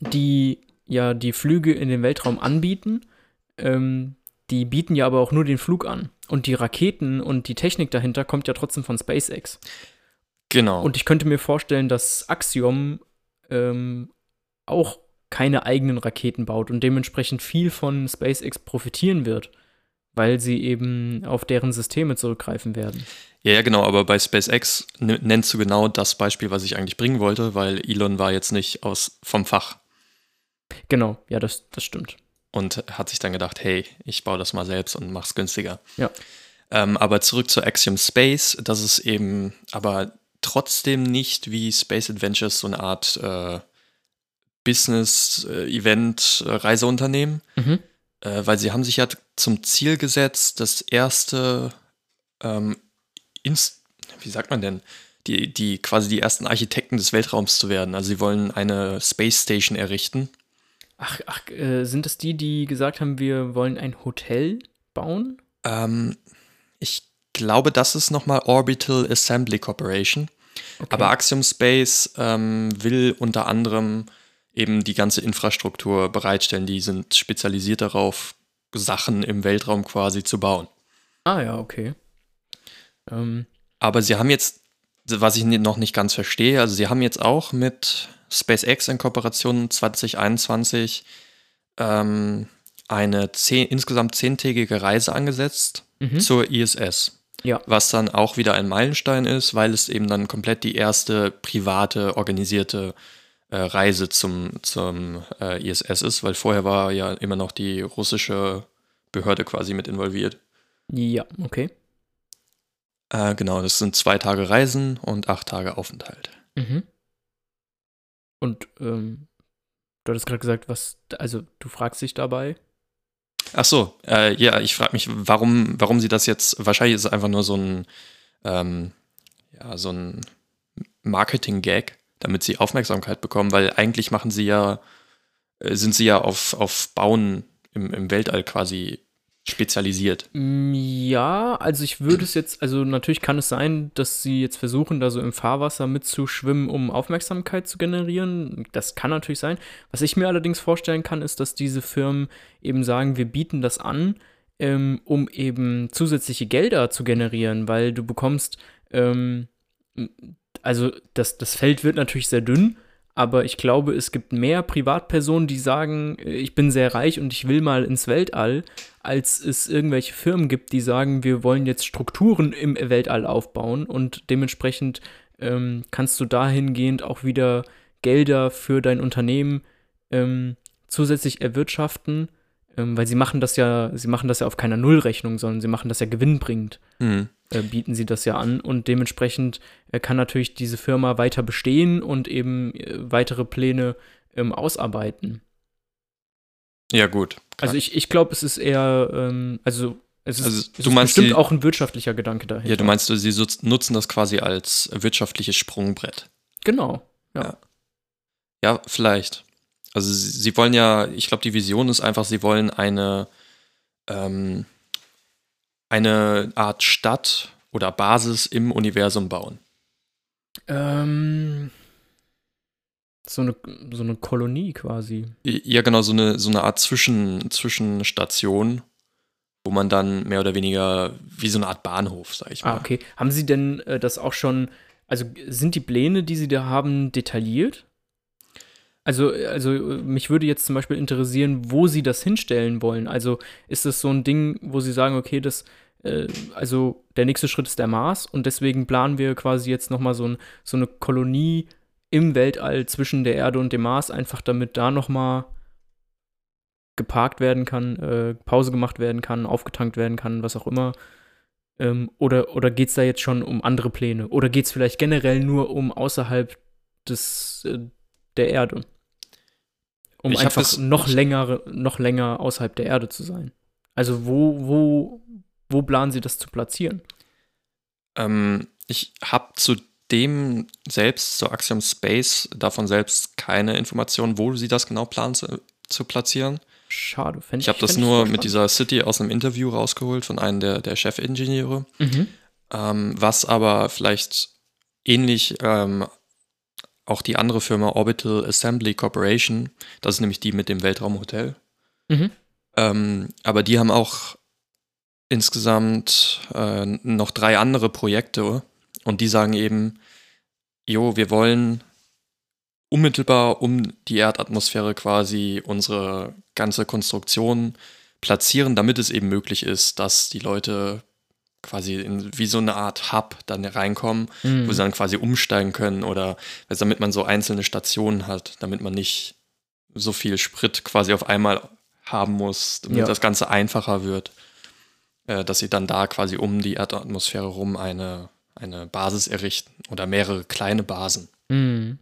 die ja die Flüge in den Weltraum anbieten, ähm, die bieten ja aber auch nur den Flug an. Und die Raketen und die Technik dahinter kommt ja trotzdem von SpaceX. Genau. Und ich könnte mir vorstellen, dass Axiom ähm, auch keine eigenen Raketen baut und dementsprechend viel von SpaceX profitieren wird, weil sie eben auf deren Systeme zurückgreifen werden. ja, ja, genau, aber bei SpaceX nennst du genau das Beispiel, was ich eigentlich bringen wollte, weil Elon war jetzt nicht aus vom Fach Genau, ja, das, das stimmt. und hat sich dann gedacht, hey, ich baue das mal selbst und mach's günstiger. Ja. Ähm, aber zurück zu Axiom Space, das ist eben aber trotzdem nicht wie Space Adventures so eine Art äh, Business-Event, äh, Reiseunternehmen, Mhm. äh, weil sie haben sich ja zum Ziel gesetzt, das erste, ähm, ins, wie sagt man denn, die, die quasi die ersten Architekten des Weltraums zu werden. Also sie wollen eine Space Station errichten. Ach, ach äh, sind das die, die gesagt haben, wir wollen ein Hotel bauen? Ähm, ich glaube, das ist nochmal Orbital Assembly Corporation. Okay. Aber Axiom Space ähm, will unter anderem eben die ganze Infrastruktur bereitstellen. Die sind spezialisiert darauf, Sachen im Weltraum quasi zu bauen. ah ja, okay. Ähm, Aber sie haben jetzt, was ich noch nicht ganz verstehe, also sie haben jetzt auch mit SpaceX in Kooperation 2021 ähm, eine zehn, insgesamt zehntägige Reise angesetzt mhm. zur ISS. Ja. Was dann auch wieder ein Meilenstein ist, weil es eben dann komplett die erste private, organisierte äh, Reise zum, zum äh, ISS ist, weil vorher war ja immer noch die russische Behörde quasi mit involviert. Ja, okay. Äh, genau, das sind zwei Tage Reisen und acht Tage Aufenthalt. Mhm. Und ähm, du hattest gerade gesagt, was, also du fragst dich dabei. Ach so, äh, ja, ich frage mich, warum, warum sie das jetzt, wahrscheinlich ist es einfach nur so ein, ähm, ja, so ein Marketing-Gag, damit sie Aufmerksamkeit bekommen, weil eigentlich machen sie ja, äh, sind sie ja auf, auf Bauen im, im Weltall quasi spezialisiert. Mm, Ja, also ich würde es jetzt, also natürlich kann es sein, dass sie jetzt versuchen, da so im Fahrwasser mitzuschwimmen, um Aufmerksamkeit zu generieren. Das kann natürlich sein. Was ich mir allerdings vorstellen kann, ist, dass diese Firmen eben sagen, wir bieten das an, ähm, um eben zusätzliche Gelder zu generieren, weil du bekommst, ähm, also das, das Feld wird natürlich sehr dünn, aber ich glaube, es gibt mehr Privatpersonen, die sagen, äh, ich bin sehr reich und ich will mal ins Weltall, als es irgendwelche Firmen gibt, die sagen, wir wollen jetzt Strukturen im Weltall aufbauen und dementsprechend ähm, kannst du dahingehend auch wieder Gelder für dein Unternehmen ähm, zusätzlich erwirtschaften, ähm, weil sie machen das ja, sie machen das ja auf keiner Nullrechnung, sondern sie machen das ja gewinnbringend Mhm. äh, bieten sie das ja an und dementsprechend äh, kann natürlich diese Firma weiter bestehen und eben äh, weitere Pläne ähm, ausarbeiten. Ja, gut. Also ich, ich glaube, es ist eher, ähm, also es ist, Also es ist bestimmt die- auch ein wirtschaftlicher Gedanke dahinter. ja, du meinst, sie sutz- nutzen das quasi als wirtschaftliches Sprungbrett. Genau. Ja, vielleicht. Also sie, wollen ja, ich glaube, die Vision ist einfach, sie wollen eine, ähm, eine Art Stadt oder Basis im Universum bauen. Ähm, so eine, so eine Kolonie quasi. Ja, genau, so eine, so eine Art Zwischen, Zwischenstation, wo man dann mehr oder weniger wie so eine Art Bahnhof, sag ich mal. Ah, okay. Haben Sie denn äh, das auch schon, also sind die Pläne, die Sie da haben, detailliert? Also, also mich würde jetzt zum Beispiel interessieren, wo Sie das hinstellen wollen. Also ist das so ein Ding, wo Sie sagen, okay, das, äh, also der nächste Schritt ist der Mars und deswegen planen wir quasi jetzt nochmal so, ein, so eine Kolonie im Weltall zwischen der Erde und dem Mars, einfach damit da nochmal geparkt werden kann, äh, Pause gemacht werden kann, aufgetankt werden kann, was auch immer. Ähm, oder oder geht es da jetzt schon um andere Pläne? Oder geht es vielleicht generell nur um außerhalb des, äh, der Erde? Um Ich hab einfach noch ich- länger, noch länger außerhalb der Erde zu sein. Also wo, wo, wo planen Sie das zu platzieren? Ähm, ich habe zu dem selbst, zu Axiom Space, davon selbst keine Informationen, wo sie das genau planen zu, zu platzieren. Schade, fände Ich habe das nur mit dieser City aus einem Interview rausgeholt von einem der, der Chefingenieure. Mhm. Ähm, was aber vielleicht ähnlich ähm, auch die andere Firma Orbital Assembly Corporation, das ist nämlich die mit dem Weltraumhotel. Mhm. Ähm, aber die haben auch insgesamt äh, noch drei andere Projekte und die sagen eben, jo, wir wollen unmittelbar um die Erdatmosphäre quasi unsere ganze Konstruktion platzieren, damit es eben möglich ist, dass die Leute quasi in, wie so eine Art Hub dann reinkommen, Mhm. wo sie dann quasi umsteigen können oder also damit man so einzelne Stationen hat, damit man nicht so viel Sprit quasi auf einmal haben muss, damit Ja. das Ganze einfacher wird, äh, dass sie dann da quasi um die Erdatmosphäre rum eine, eine Basis errichten oder mehrere kleine Basen. Mhm.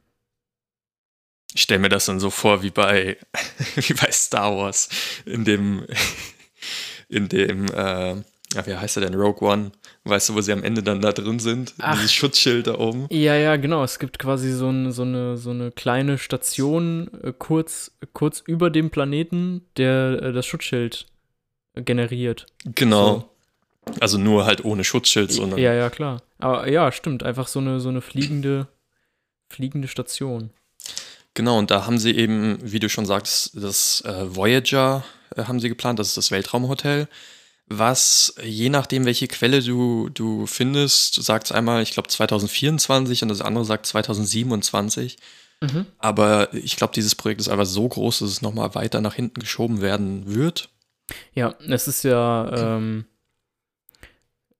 Ich stelle mir das dann so vor wie bei, wie bei Star Wars, in dem, in dem, äh, ja, wie heißt er denn, Rogue One, weißt du, wo sie am Ende dann da drin sind, Ach. dieses Schutzschild da oben. Ja, ja, genau. Es gibt quasi so, ein, so, eine, so eine kleine Station äh, kurz, kurz über dem Planeten, der äh, das Schutzschild generiert. Genau. Also nur halt ohne Schutzschild, sondern Ja, ja, klar. Aber ja, stimmt. Einfach so eine, so eine fliegende, fliegende Station. Genau, und da haben sie eben, wie du schon sagst, das äh, Voyager äh, haben sie geplant, das ist das Weltraumhotel, was je nachdem, welche Quelle du, du findest, du sagst einmal, ich glaube 2024 und das andere sagt 2027. Mhm. Aber ich glaube, dieses Projekt ist einfach so groß, dass es nochmal weiter nach hinten geschoben werden wird. Ja, es ist ja, ähm,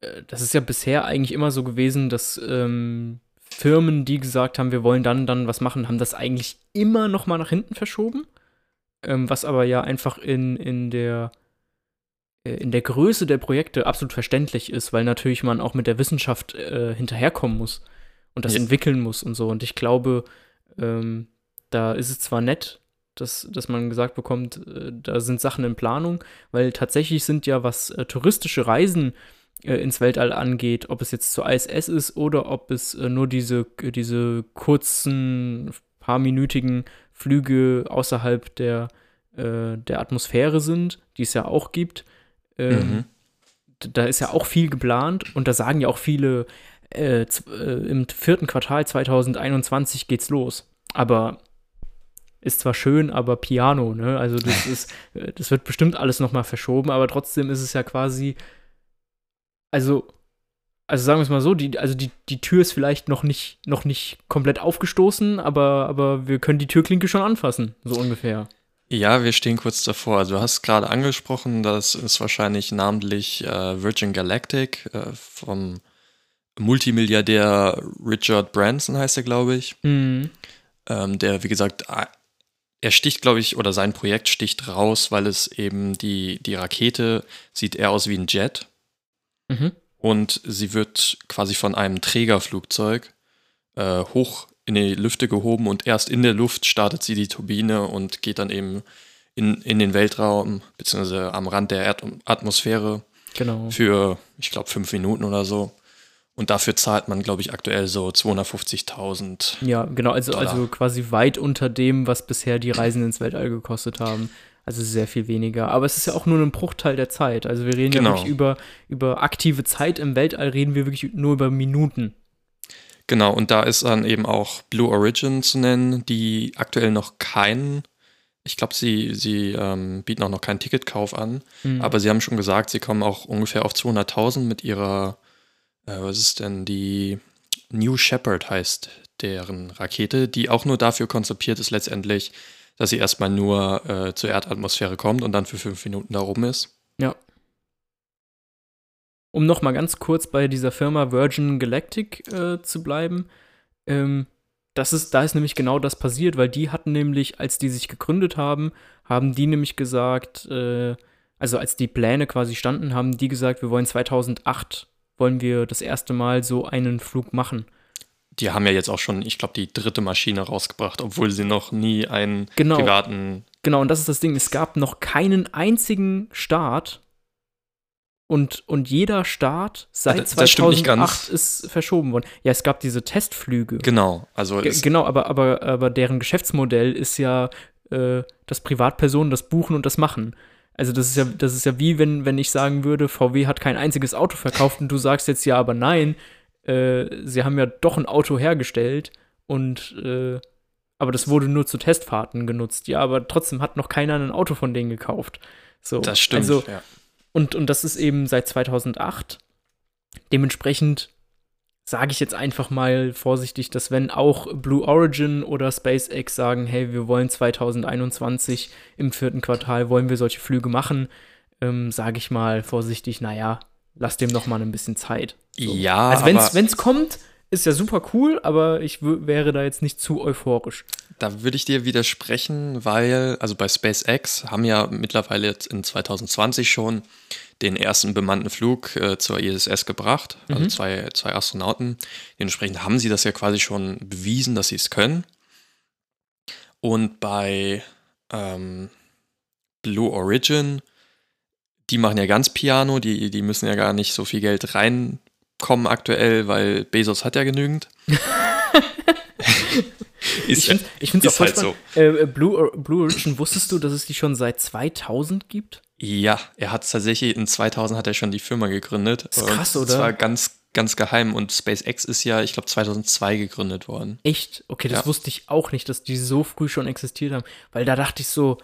äh, das ist ja bisher eigentlich immer so gewesen, dass ähm, Firmen, die gesagt haben, wir wollen dann, dann was machen, haben das eigentlich immer noch mal nach hinten verschoben. Ähm, was aber ja einfach in, in der in der Größe der Projekte absolut verständlich ist, weil natürlich man auch mit der Wissenschaft äh, hinterherkommen muss und das Ja. entwickeln muss und so. Und ich glaube, ähm, da ist es zwar nett, dass, dass man gesagt bekommt, äh, da sind Sachen in Planung, weil tatsächlich sind ja, was äh, touristische Reisen äh, ins Weltall angeht, ob es jetzt zur ISS ist oder ob es äh, nur diese, diese kurzen, paarminütigen Flüge außerhalb der, äh, der Atmosphäre sind, die es ja auch gibt. Ähm, Mhm. Da ist ja auch viel geplant und da sagen ja auch viele, äh, äh, im vierten Quartal 2021 geht's los. Aber ist zwar schön, aber Piano, ne? Also das ist, äh, das wird bestimmt alles nochmal verschoben, aber trotzdem ist es ja quasi, also, also sagen wir es mal so, die, also die, die Tür ist vielleicht noch nicht, noch nicht komplett aufgestoßen, aber, aber wir können die Türklinke schon anfassen, so ungefähr. Ja, wir stehen kurz davor. Also du hast gerade angesprochen, das ist wahrscheinlich namentlich äh, Virgin Galactic äh, vom Multimilliardär Richard Branson heißt er, glaube ich. Mhm. Ähm, der, wie gesagt, er sticht, glaube ich, oder sein Projekt sticht raus, weil es eben die, die Rakete sieht eher aus wie ein Jet Mhm. und sie wird quasi von einem Trägerflugzeug äh, hoch in die Lüfte gehoben und erst in der Luft startet sie die Turbine und geht dann eben in, in den Weltraum, beziehungsweise am Rand der Erdatmosphäre Genau. für, ich glaube, fünf Minuten oder so. Und dafür zahlt man, glaube ich, aktuell so 250.000. Ja, genau, also, Dollar. also quasi weit unter dem, was bisher die Reisen ins Weltall gekostet haben. Also sehr viel weniger. Aber es ist ja auch nur ein Bruchteil der Zeit. Also wir reden Genau. ja wirklich über, über aktive Zeit im Weltall, reden wir wirklich nur über Minuten. Genau, und da ist dann eben auch Blue Origin zu nennen, die aktuell noch keinen, ich glaube, sie, sie ähm, bieten auch noch keinen Ticketkauf an, Mhm. aber sie haben schon gesagt, sie kommen auch ungefähr auf 200.000 mit ihrer, äh, was ist denn, die New Shepard heißt deren Rakete, die auch nur dafür konzipiert ist letztendlich, dass sie erstmal nur äh, zur Erdatmosphäre kommt und dann für fünf Minuten da oben ist. Ja. Um noch mal ganz kurz bei dieser Firma Virgin Galactic äh, zu bleiben, ähm, das ist, da ist nämlich genau das passiert, weil die hatten nämlich, als die sich gegründet haben, haben die nämlich gesagt, äh, also als die Pläne quasi standen, haben die gesagt, wir wollen 2008 wollen wir das erste Mal so einen Flug machen. Die haben ja jetzt auch schon, ich glaube, die dritte Maschine rausgebracht, obwohl sie noch nie einen Genau. privaten Genau, und das ist das Ding. Es gab noch keinen einzigen Start. Und, und jeder Start seit das- das stimmt nicht 2008 ganz. ist verschoben worden. Ja, es gab diese Testflüge. Genau, also es, genau, aber, aber, aber deren Geschäftsmodell ist ja, äh, dass Privatpersonen das buchen und das machen. Also das ist ja, das ist ja wie wenn, wenn ich sagen würde, VW hat kein einziges Auto verkauft und du sagst jetzt ja, aber nein, äh, sie haben ja doch ein Auto hergestellt und äh, aber das wurde nur zu Testfahrten genutzt. Ja, aber trotzdem hat noch keiner ein Auto von denen gekauft. So. das stimmt. Also, ja. Und, und das ist eben seit 2008. Dementsprechend sage ich jetzt einfach mal vorsichtig, dass wenn auch Blue Origin oder SpaceX sagen, hey, wir wollen 2021 im vierten Quartal, wollen wir solche Flüge machen, ähm, sage ich mal vorsichtig, naja, lass dem noch mal ein bisschen Zeit. So. ja, also wenn es kommt, ist ja super cool, aber ich wäre da jetzt nicht zu euphorisch. Da würde ich dir widersprechen, weil, also bei SpaceX haben ja mittlerweile jetzt in 2020 schon den ersten bemannten Flug äh, zur ISS gebracht, also mhm. zwei, zwei Astronauten. Dementsprechend haben sie das ja quasi schon bewiesen, dass sie es können. Und bei ähm, Blue Origin, die machen ja ganz Piano, die, die müssen ja gar nicht so viel Geld reinkommen aktuell, weil Bezos hat ja genügend. ist, ich finde es halt so. Äh, Blue, Blue Origin, wusstest du, dass es die schon seit 2000 gibt? Ja, er hat tatsächlich in 2000 hat er schon die Firma gegründet. Das ist krass, oder? Das war ganz, ganz geheim und SpaceX ist ja, ich glaube, 2002 gegründet worden. Echt? Okay, das ja. wusste ich auch nicht, dass die so früh schon existiert haben, weil da dachte ich so,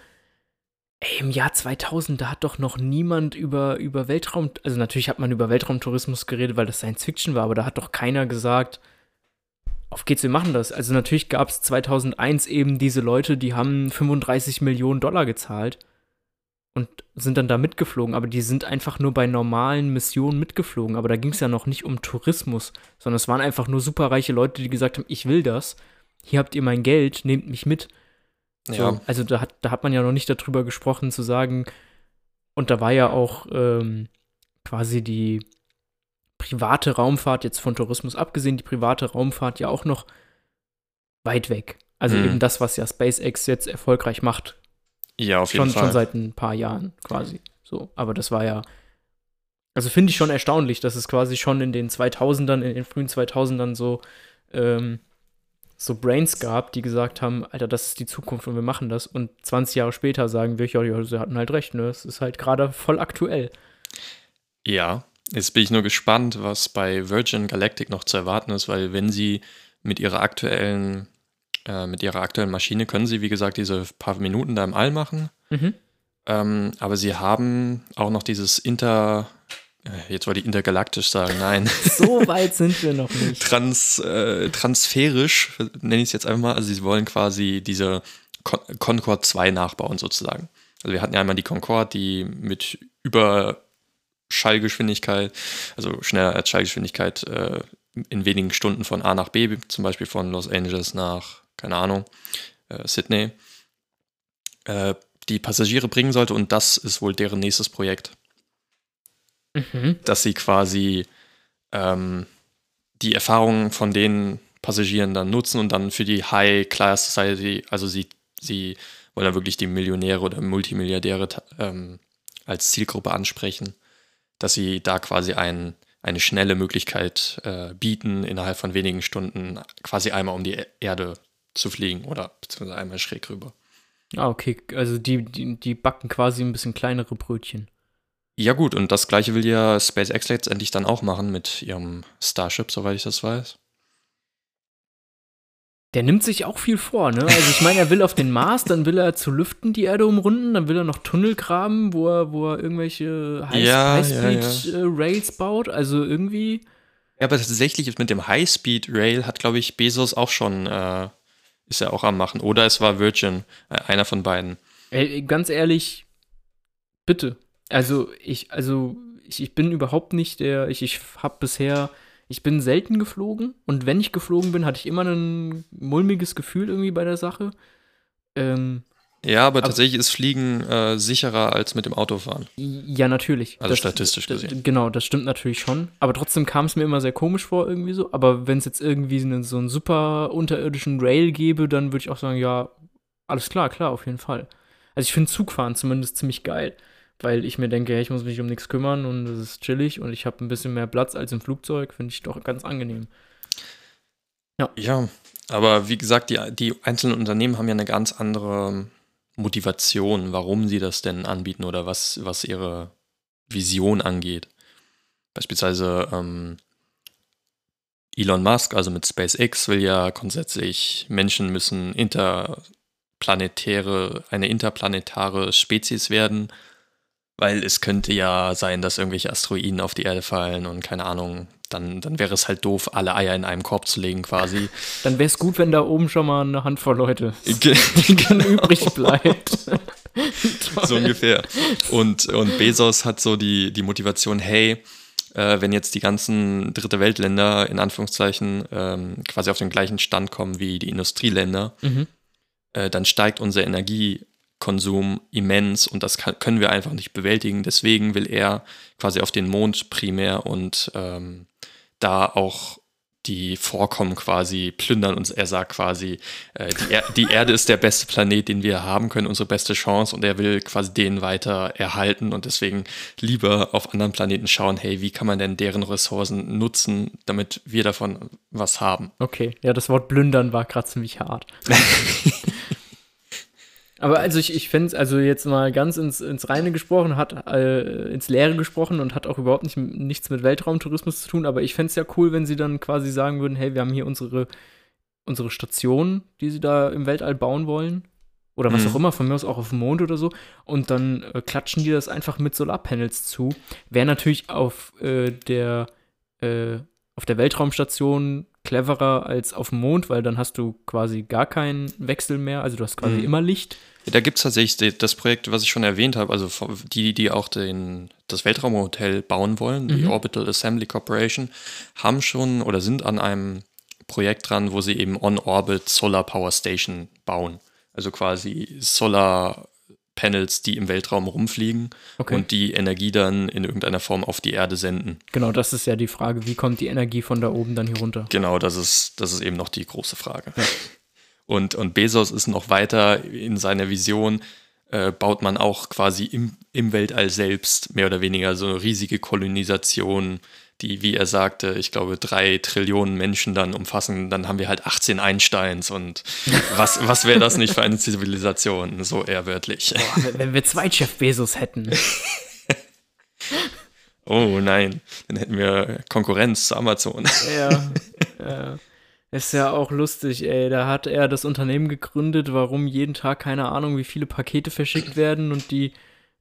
ey, im Jahr 2000, da hat doch noch niemand über, über Weltraum, also natürlich hat man über Weltraumtourismus geredet, weil das Science Fiction war, aber da hat doch keiner gesagt, auf geht's, wir machen das. Also natürlich gab es 2001 eben diese Leute, die haben 35 Millionen Dollar gezahlt und sind dann da mitgeflogen, aber die sind einfach nur bei normalen Missionen mitgeflogen. Aber da ging es ja noch nicht um Tourismus, sondern es waren einfach nur superreiche Leute, die gesagt haben, ich will das. Hier habt ihr mein Geld, nehmt mich mit. So, ja. Also da hat, da hat man ja noch nicht darüber gesprochen, zu sagen, und da war ja auch ähm, quasi die private Raumfahrt, jetzt von Tourismus abgesehen, die private Raumfahrt ja auch noch weit weg. Also mhm. eben das, was ja SpaceX jetzt erfolgreich macht, ja, auf jeden schon, Fall. Schon seit ein paar Jahren quasi. So, aber das war ja. Also finde ich schon erstaunlich, dass es quasi schon in den 2000ern, in den frühen 2000ern so, ähm, so Brains gab, die gesagt haben, Alter, das ist die Zukunft und wir machen das. Und 20 Jahre später sagen wir, ja, ja sie hatten halt recht, ne? Es ist halt gerade voll aktuell. Ja, jetzt bin ich nur gespannt, was bei Virgin Galactic noch zu erwarten ist, weil wenn sie mit ihrer aktuellen äh, mit ihrer aktuellen Maschine können sie, wie gesagt, diese paar Minuten da im All machen. Mhm. Ähm, aber sie haben auch noch dieses Inter, jetzt wollte ich intergalaktisch sagen, nein. So weit sind wir noch nicht. Trans, äh, transferisch, nenne ich es jetzt einfach mal. Also sie wollen quasi diese Con Concorde 2 nachbauen sozusagen. Also wir hatten ja einmal die Concorde, die mit über Schallgeschwindigkeit, also schneller als Schallgeschwindigkeit, äh, in wenigen Stunden von A nach B, zum Beispiel von Los Angeles nach keine Ahnung, äh, Sydney, äh, die Passagiere bringen sollte und das ist wohl deren nächstes Projekt. Mhm. Dass sie quasi ähm, die Erfahrungen von den Passagieren dann nutzen und dann für die High Class Society, also sie, sie wollen dann wirklich die Millionäre oder Multimilliardäre ähm, als Zielgruppe ansprechen, dass sie da quasi ein, eine schnelle Möglichkeit äh, bieten, innerhalb von wenigen Stunden quasi einmal um die Erde zu fliegen oder beziehungsweise einmal schräg rüber. Ah, okay. Also die, die, die backen quasi ein bisschen kleinere Brötchen. Ja, gut, und das gleiche will ja SpaceX letztendlich dann auch machen mit ihrem Starship, soweit ich das weiß. Der nimmt sich auch viel vor, ne? Also ich meine, er will auf den Mars, dann will er zu Lüften die Erde umrunden, dann will er noch Tunnel graben, wo er, wo er irgendwelche High-Speed-Rails ja, ja, ja. äh, baut. Also irgendwie. Ja, aber tatsächlich mit dem High-Speed-Rail hat, glaube ich, Bezos auch schon äh, ist er auch am Machen. Oder es war Virgin, äh, einer von beiden. Ey, ganz ehrlich, bitte. Also ich, also ich, ich bin überhaupt nicht der, ich, ich habe bisher, ich bin selten geflogen und wenn ich geflogen bin, hatte ich immer ein mulmiges Gefühl irgendwie bei der Sache. Ähm, ja, aber, aber tatsächlich ist Fliegen äh, sicherer als mit dem Autofahren. Ja, natürlich. Also das, statistisch gesehen. Genau, das stimmt natürlich schon. Aber trotzdem kam es mir immer sehr komisch vor, irgendwie so. Aber wenn es jetzt irgendwie einen, so einen super unterirdischen Rail gäbe, dann würde ich auch sagen, ja, alles klar, klar, auf jeden Fall. Also ich finde Zugfahren zumindest ziemlich geil. Weil ich mir denke, ja, ich muss mich um nichts kümmern und es ist chillig und ich habe ein bisschen mehr Platz als im Flugzeug, finde ich doch ganz angenehm. Ja. Ja, aber wie gesagt, die, die einzelnen Unternehmen haben ja eine ganz andere Motivation, warum sie das denn anbieten oder was, was ihre Vision angeht. Beispielsweise ähm, Elon Musk, also mit SpaceX, will ja grundsätzlich, Menschen müssen interplanetäre, eine interplanetare Spezies werden, weil es könnte ja sein, dass irgendwelche Asteroiden auf die Erde fallen und keine Ahnung, dann, dann wäre es halt doof, alle Eier in einem Korb zu legen quasi. Dann wäre es gut, wenn da oben schon mal eine Handvoll Leute genau. übrig bleibt. so ungefähr. Und, und Bezos hat so die, die Motivation, hey, äh, wenn jetzt die ganzen dritte Weltländer in Anführungszeichen ähm, quasi auf den gleichen Stand kommen wie die Industrieländer, Mhm. äh, dann steigt unser Energiekonsum immens und das kann, können wir einfach nicht bewältigen. Deswegen will er quasi auf den Mond primär und ähm, da auch die Vorkommen quasi plündern und er sagt quasi, äh, die, er die Erde ist der beste Planet, den wir haben können, unsere beste Chance und er will quasi den weiter erhalten und deswegen lieber auf anderen Planeten schauen, hey, wie kann man denn deren Ressourcen nutzen, damit wir davon was haben. Okay, ja, das Wort plündern war gerade ziemlich hart. Aber also ich, ich fände es, also jetzt mal ganz ins, ins Reine gesprochen, hat äh, ins Leere gesprochen und hat auch überhaupt nicht, nichts mit Weltraumtourismus zu tun, aber ich fände es ja cool, wenn sie dann quasi sagen würden, hey, wir haben hier unsere, unsere Station, die sie da im Weltall bauen wollen. Oder was Mhm. auch immer, von mir aus auch auf dem Mond oder so. Und dann äh, klatschen die das einfach mit Solarpanels zu. Wäre natürlich auf äh, der äh, auf der Weltraumstation cleverer als auf dem Mond, weil dann hast du quasi gar keinen Wechsel mehr. Also du hast quasi Mhm. immer Licht. Da gibt es tatsächlich das Projekt, was ich schon erwähnt habe, also die, die auch den, das Weltraumhotel bauen wollen, die Mhm. Orbital Assembly Corporation, haben schon oder sind an einem Projekt dran, wo sie eben On-Orbit Solar Power Station bauen. Also quasi Solar Panels, die im Weltraum rumfliegen Okay. und die Energie dann in irgendeiner Form auf die Erde senden. genau, das ist ja die Frage, wie kommt die Energie von da oben dann hier runter? Genau, das ist, das ist eben noch die große Frage. Und, und Bezos ist noch weiter in seiner Vision, äh, baut man auch quasi im, im Weltall selbst mehr oder weniger so eine riesige Kolonisation, die, wie er sagte, ich glaube, drei Trillionen Menschen dann umfassen. Dann haben wir halt 18 Einsteins und was, was wäre das nicht für eine Zivilisation, so eher wörtlich. Boah, wenn- wir zwei Jeff Bezos hätten. Oh nein, dann hätten wir Konkurrenz zu Amazon. ja, ja. Ist ja auch lustig, ey. Da hat er das Unternehmen gegründet, warum jeden Tag keine Ahnung, wie viele Pakete verschickt werden und die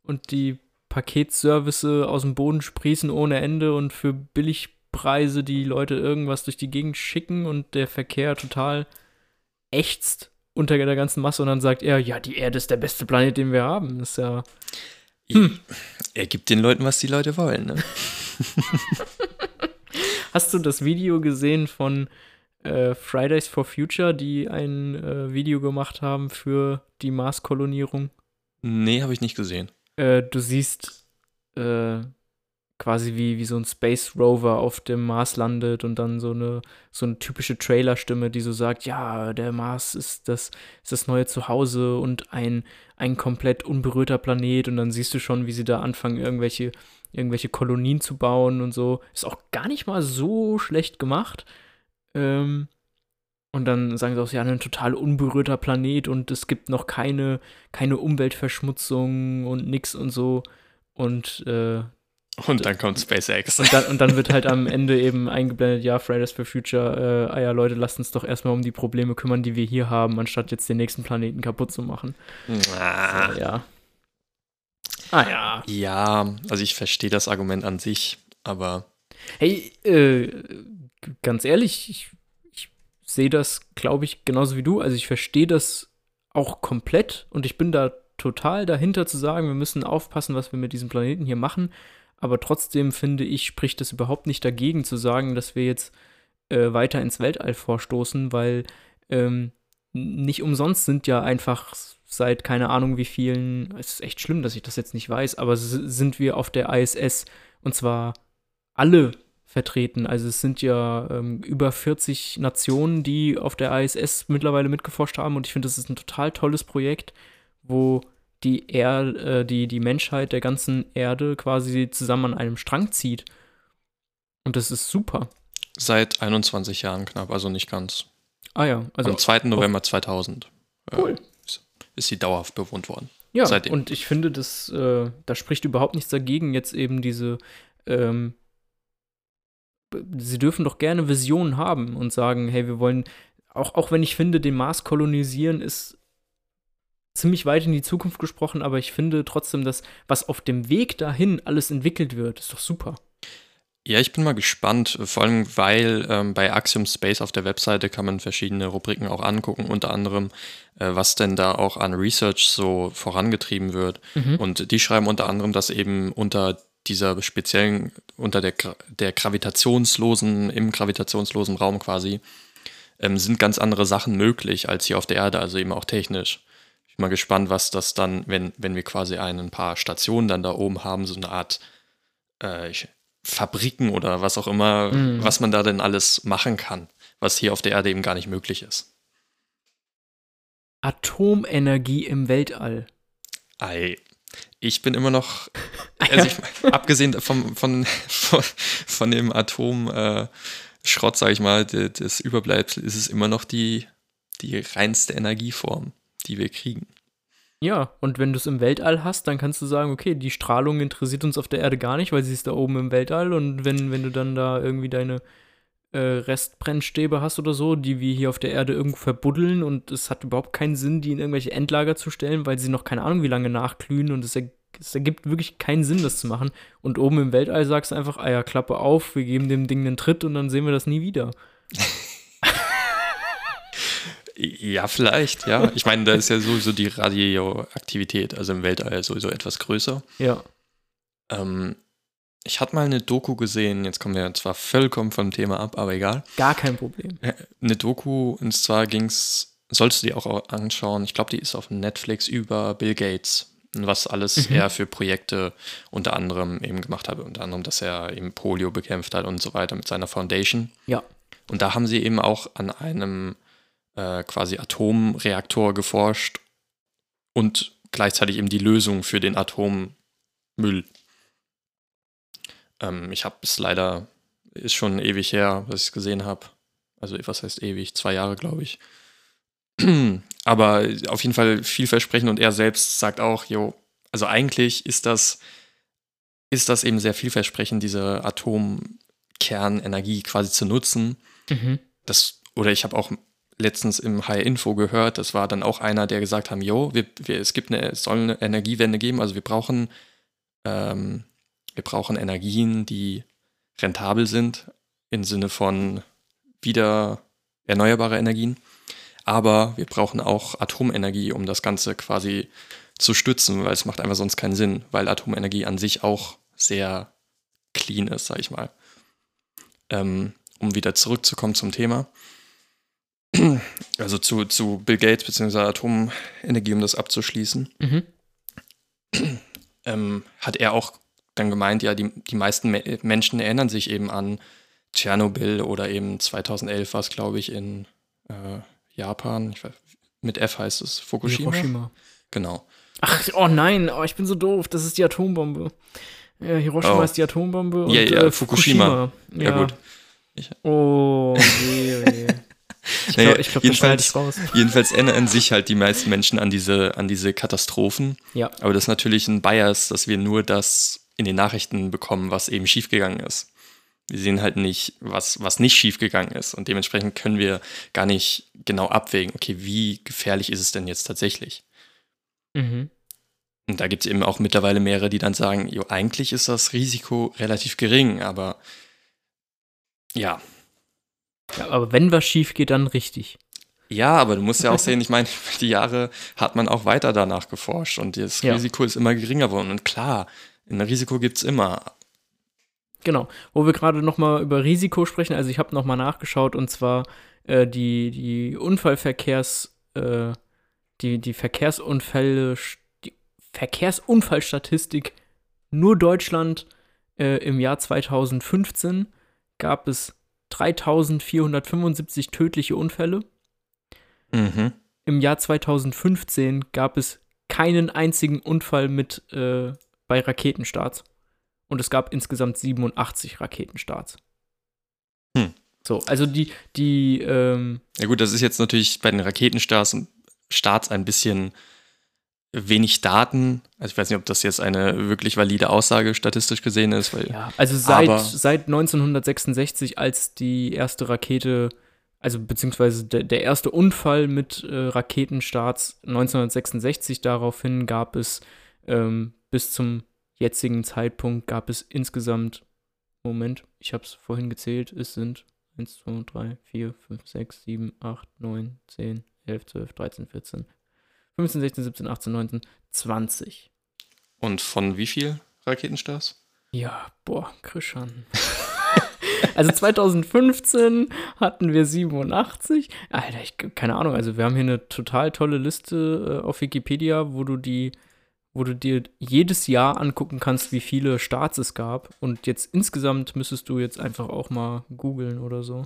und die Paketservice aus dem Boden sprießen ohne Ende und für Billigpreise die Leute irgendwas durch die Gegend schicken und der Verkehr total ächzt unter der ganzen Masse und dann sagt er, ja, die Erde ist der beste Planet, den wir haben. Das ist ja Er gibt den Leuten, was die Leute wollen. Ne? Hast du das Video gesehen von äh, Fridays for Future, die ein äh, Video gemacht haben für die Mars-Kolonierung? Nee, habe ich nicht gesehen. Äh, du siehst äh, quasi wie, wie so ein Space Rover auf dem Mars landet und dann so eine, so eine typische Trailerstimme, die so sagt, ja, der Mars ist das, ist das neue Zuhause und ein, ein komplett unberührter Planet und dann siehst du schon, wie sie da anfangen, irgendwelche, irgendwelche Kolonien zu bauen und so. Ist auch gar nicht mal so schlecht gemacht. Ähm, und dann sagen sie auch, ja, ein total unberührter Planet und es gibt noch keine, keine Umweltverschmutzung und nix und so. Und, äh, Und dann kommt SpaceX. und, dann, und dann wird halt am Ende eben eingeblendet, ja, Fridays for Future, äh, ah ja, Leute, lasst uns doch erstmal um die Probleme kümmern, die wir hier haben, anstatt jetzt den nächsten Planeten kaputt zu machen. Ah. So, ja. Ah ja. Ja, also ich verstehe das Argument an sich, aber Hey, äh, ganz ehrlich, ich, ich sehe das, glaube ich, genauso wie du. Also ich verstehe das auch komplett und ich bin da total dahinter zu sagen, wir müssen aufpassen, was wir mit diesem Planeten hier machen. Aber trotzdem finde ich, spricht das überhaupt nicht dagegen zu sagen, dass wir jetzt äh, weiter ins Weltall vorstoßen, weil ähm, nicht umsonst sind ja einfach seit keine Ahnung wie vielen, es ist echt schlimm, dass ich das jetzt nicht weiß, aber sind wir auf der ISS und zwar alle vertreten. Also es sind ja ähm, über 40 Nationen, die auf der ISS mittlerweile mitgeforscht haben und ich finde, das ist ein total tolles Projekt, wo die, er äh, die, die Menschheit der ganzen Erde quasi zusammen an einem Strang zieht. Und das ist super. seit 21 Jahren knapp, also nicht ganz. Ah ja, also Am 2. November 2000 äh, Cool. ist, ist sie dauerhaft bewohnt worden. Ja, seitdem. und ich finde, das, äh, da spricht überhaupt nichts dagegen, jetzt eben diese, ähm, sie dürfen doch gerne Visionen haben und sagen, hey, wir wollen, auch, auch wenn ich finde, den Mars kolonisieren ist ziemlich weit in die Zukunft gesprochen, aber ich finde trotzdem, dass was auf dem Weg dahin alles entwickelt wird, ist doch super. Ja, ich bin mal gespannt, vor allem weil ähm, bei Axiom Space auf der Webseite kann man verschiedene Rubriken auch angucken, unter anderem, äh, was denn da auch an Research so vorangetrieben wird. Mhm. Und die schreiben unter anderem, dass eben unter dieser speziellen, unter der, der gravitationslosen, im gravitationslosen Raum quasi, ähm, sind ganz andere Sachen möglich als hier auf der Erde, also eben auch technisch. Ich bin mal gespannt, was das dann, wenn, wenn wir quasi ein paar Stationen dann da oben haben, so eine Art äh, Fabriken oder was auch immer, mhm. was man da denn alles machen kann, was hier auf der Erde eben gar nicht möglich ist. Atomenergie im Weltall. Ei. Ich bin immer noch, also ich, abgesehen vom, von, von, von dem Atomschrott, äh, sag ich mal, des Überbleibsels, ist es immer noch die, die reinste Energieform, die wir kriegen. Ja, und wenn du es im Weltall hast, dann kannst du sagen, okay, die Strahlung interessiert uns auf der Erde gar nicht, weil sie ist da oben im Weltall. Und wenn, wenn du dann da irgendwie deine äh, Restbrennstäbe hast oder so, die wir hier auf der Erde irgendwo verbuddeln und es hat überhaupt keinen Sinn, die in irgendwelche Endlager zu stellen, weil sie noch keine Ahnung wie lange nachglühen und es, er, es ergibt wirklich keinen Sinn, das zu machen. Und oben im Weltall sagst du einfach, ah ja, Klappe auf, wir geben dem Ding einen Tritt und dann sehen wir das nie wieder. Ja, vielleicht, ja. Ich meine, da ist ja sowieso die Radioaktivität, also im Weltall sowieso etwas größer. Ja. Ähm, ich hatte mal eine Doku gesehen, jetzt kommen wir zwar vollkommen vom Thema ab, aber egal. Gar kein Problem. Äh, eine Doku, und zwar ging es, sollst du dir auch anschauen, ich glaube, die ist auf Netflix über Bill Gates und was alles mhm. er für Projekte unter anderem eben gemacht hat. Unter anderem, dass er eben Polio bekämpft hat und so weiter mit seiner Foundation. Ja. Und da haben sie eben auch an einem äh, quasi Atomreaktor geforscht und gleichzeitig eben die Lösung für den Atommüll. Ähm, ich habe es leider, ist schon ewig her, was ich gesehen habe. Also was heißt ewig? Zwei Jahre, glaube ich. Aber auf jeden Fall vielversprechend und er selbst sagt auch, jo, also eigentlich ist das, ist das eben sehr vielversprechend, diese Atomkernenergie quasi zu nutzen. Mhm. Das, oder ich habe auch letztens im High Info gehört, das war dann auch einer, der gesagt haben, jo, wir, wir, es gibt eine, es soll eine Energiewende geben, also wir brauchen, ähm, wir brauchen Energien, die rentabel sind im Sinne von wieder erneuerbare Energien. Aber wir brauchen auch Atomenergie, um das Ganze quasi zu stützen, weil es macht einfach sonst keinen Sinn, weil Atomenergie an sich auch sehr clean ist, sag ich mal. Ähm, um wieder zurückzukommen zum Thema also zu, zu Bill Gates bzw. Atomenergie, um das abzuschließen, mhm. ähm, hat er auch dann gemeint, ja, die, die meisten Me Menschen erinnern sich eben an Tschernobyl oder eben 2011 war es, glaube ich, in äh, Japan. Weiß, mit F heißt es Fukushima. Hiroshima. Genau. Ach, oh nein, oh, ich bin so doof, das ist die Atombombe. Ja, Hiroshima oh. ist die Atombombe und ja, ja, äh, Fukushima. Fukushima. Ja, ja, gut. Ich, oh, oh je. Ich glaube, naja, glaub, ich raus. Jedenfalls erinnern sich halt die meisten Menschen an diese, an diese Katastrophen. Ja. Aber das ist natürlich ein Bias, dass wir nur das in den Nachrichten bekommen, was eben schiefgegangen ist. Wir sehen halt nicht, was, was nicht schiefgegangen ist. Und dementsprechend können wir gar nicht genau abwägen, okay, wie gefährlich ist es denn jetzt tatsächlich? Mhm. Und da gibt es eben auch mittlerweile mehrere, die dann sagen, jo, eigentlich ist das Risiko relativ gering, aber ja, ja, aber wenn was schief geht, dann richtig. Ja, aber du musst ja auch sehen, ich meine, die Jahre hat man auch weiter danach geforscht und das ja. Risiko ist immer geringer geworden. Und klar, ein Risiko gibt es immer. Genau, wo wir gerade nochmal über Risiko sprechen, also ich habe nochmal nachgeschaut und zwar äh, die, die Unfallverkehrs, äh, die, die Verkehrsunfälle, die Verkehrsunfallstatistik nur Deutschland äh, im Jahr 2015 gab es 3475 tödliche Unfälle. Mhm. Im Jahr 2015 gab es keinen einzigen Unfall mit äh, bei Raketenstarts. Und es gab insgesamt 87 Raketenstarts. Hm. So, also die, die, ähm Ja gut, das ist jetzt natürlich bei den Raketenstarts Starts ein bisschen wenig Daten. Also ich weiß nicht, ob das jetzt eine wirklich valide Aussage statistisch gesehen ist. Weil, ja, also seit, seit 1966, als die erste Rakete, also beziehungsweise der, der erste Unfall mit äh, Raketenstarts 1966, daraufhin gab es ähm, bis zum jetzigen Zeitpunkt gab es insgesamt, Moment, ich habe es vorhin gezählt, es sind 1, 2, 3, 4, 5, 6, 7, 8, 9, 10, 11, 12, 13, 14, 15, 16, 17, 18, 19, 20. Und von wie viel Raketenstarts? Ja, boah, Krishan. also 2015 hatten wir 87. Alter, ich, keine Ahnung, also wir haben hier eine total tolle Liste äh, auf Wikipedia, wo du die, wo du dir jedes Jahr angucken kannst, wie viele Starts es gab. Und jetzt insgesamt müsstest du jetzt einfach auch mal googeln oder so.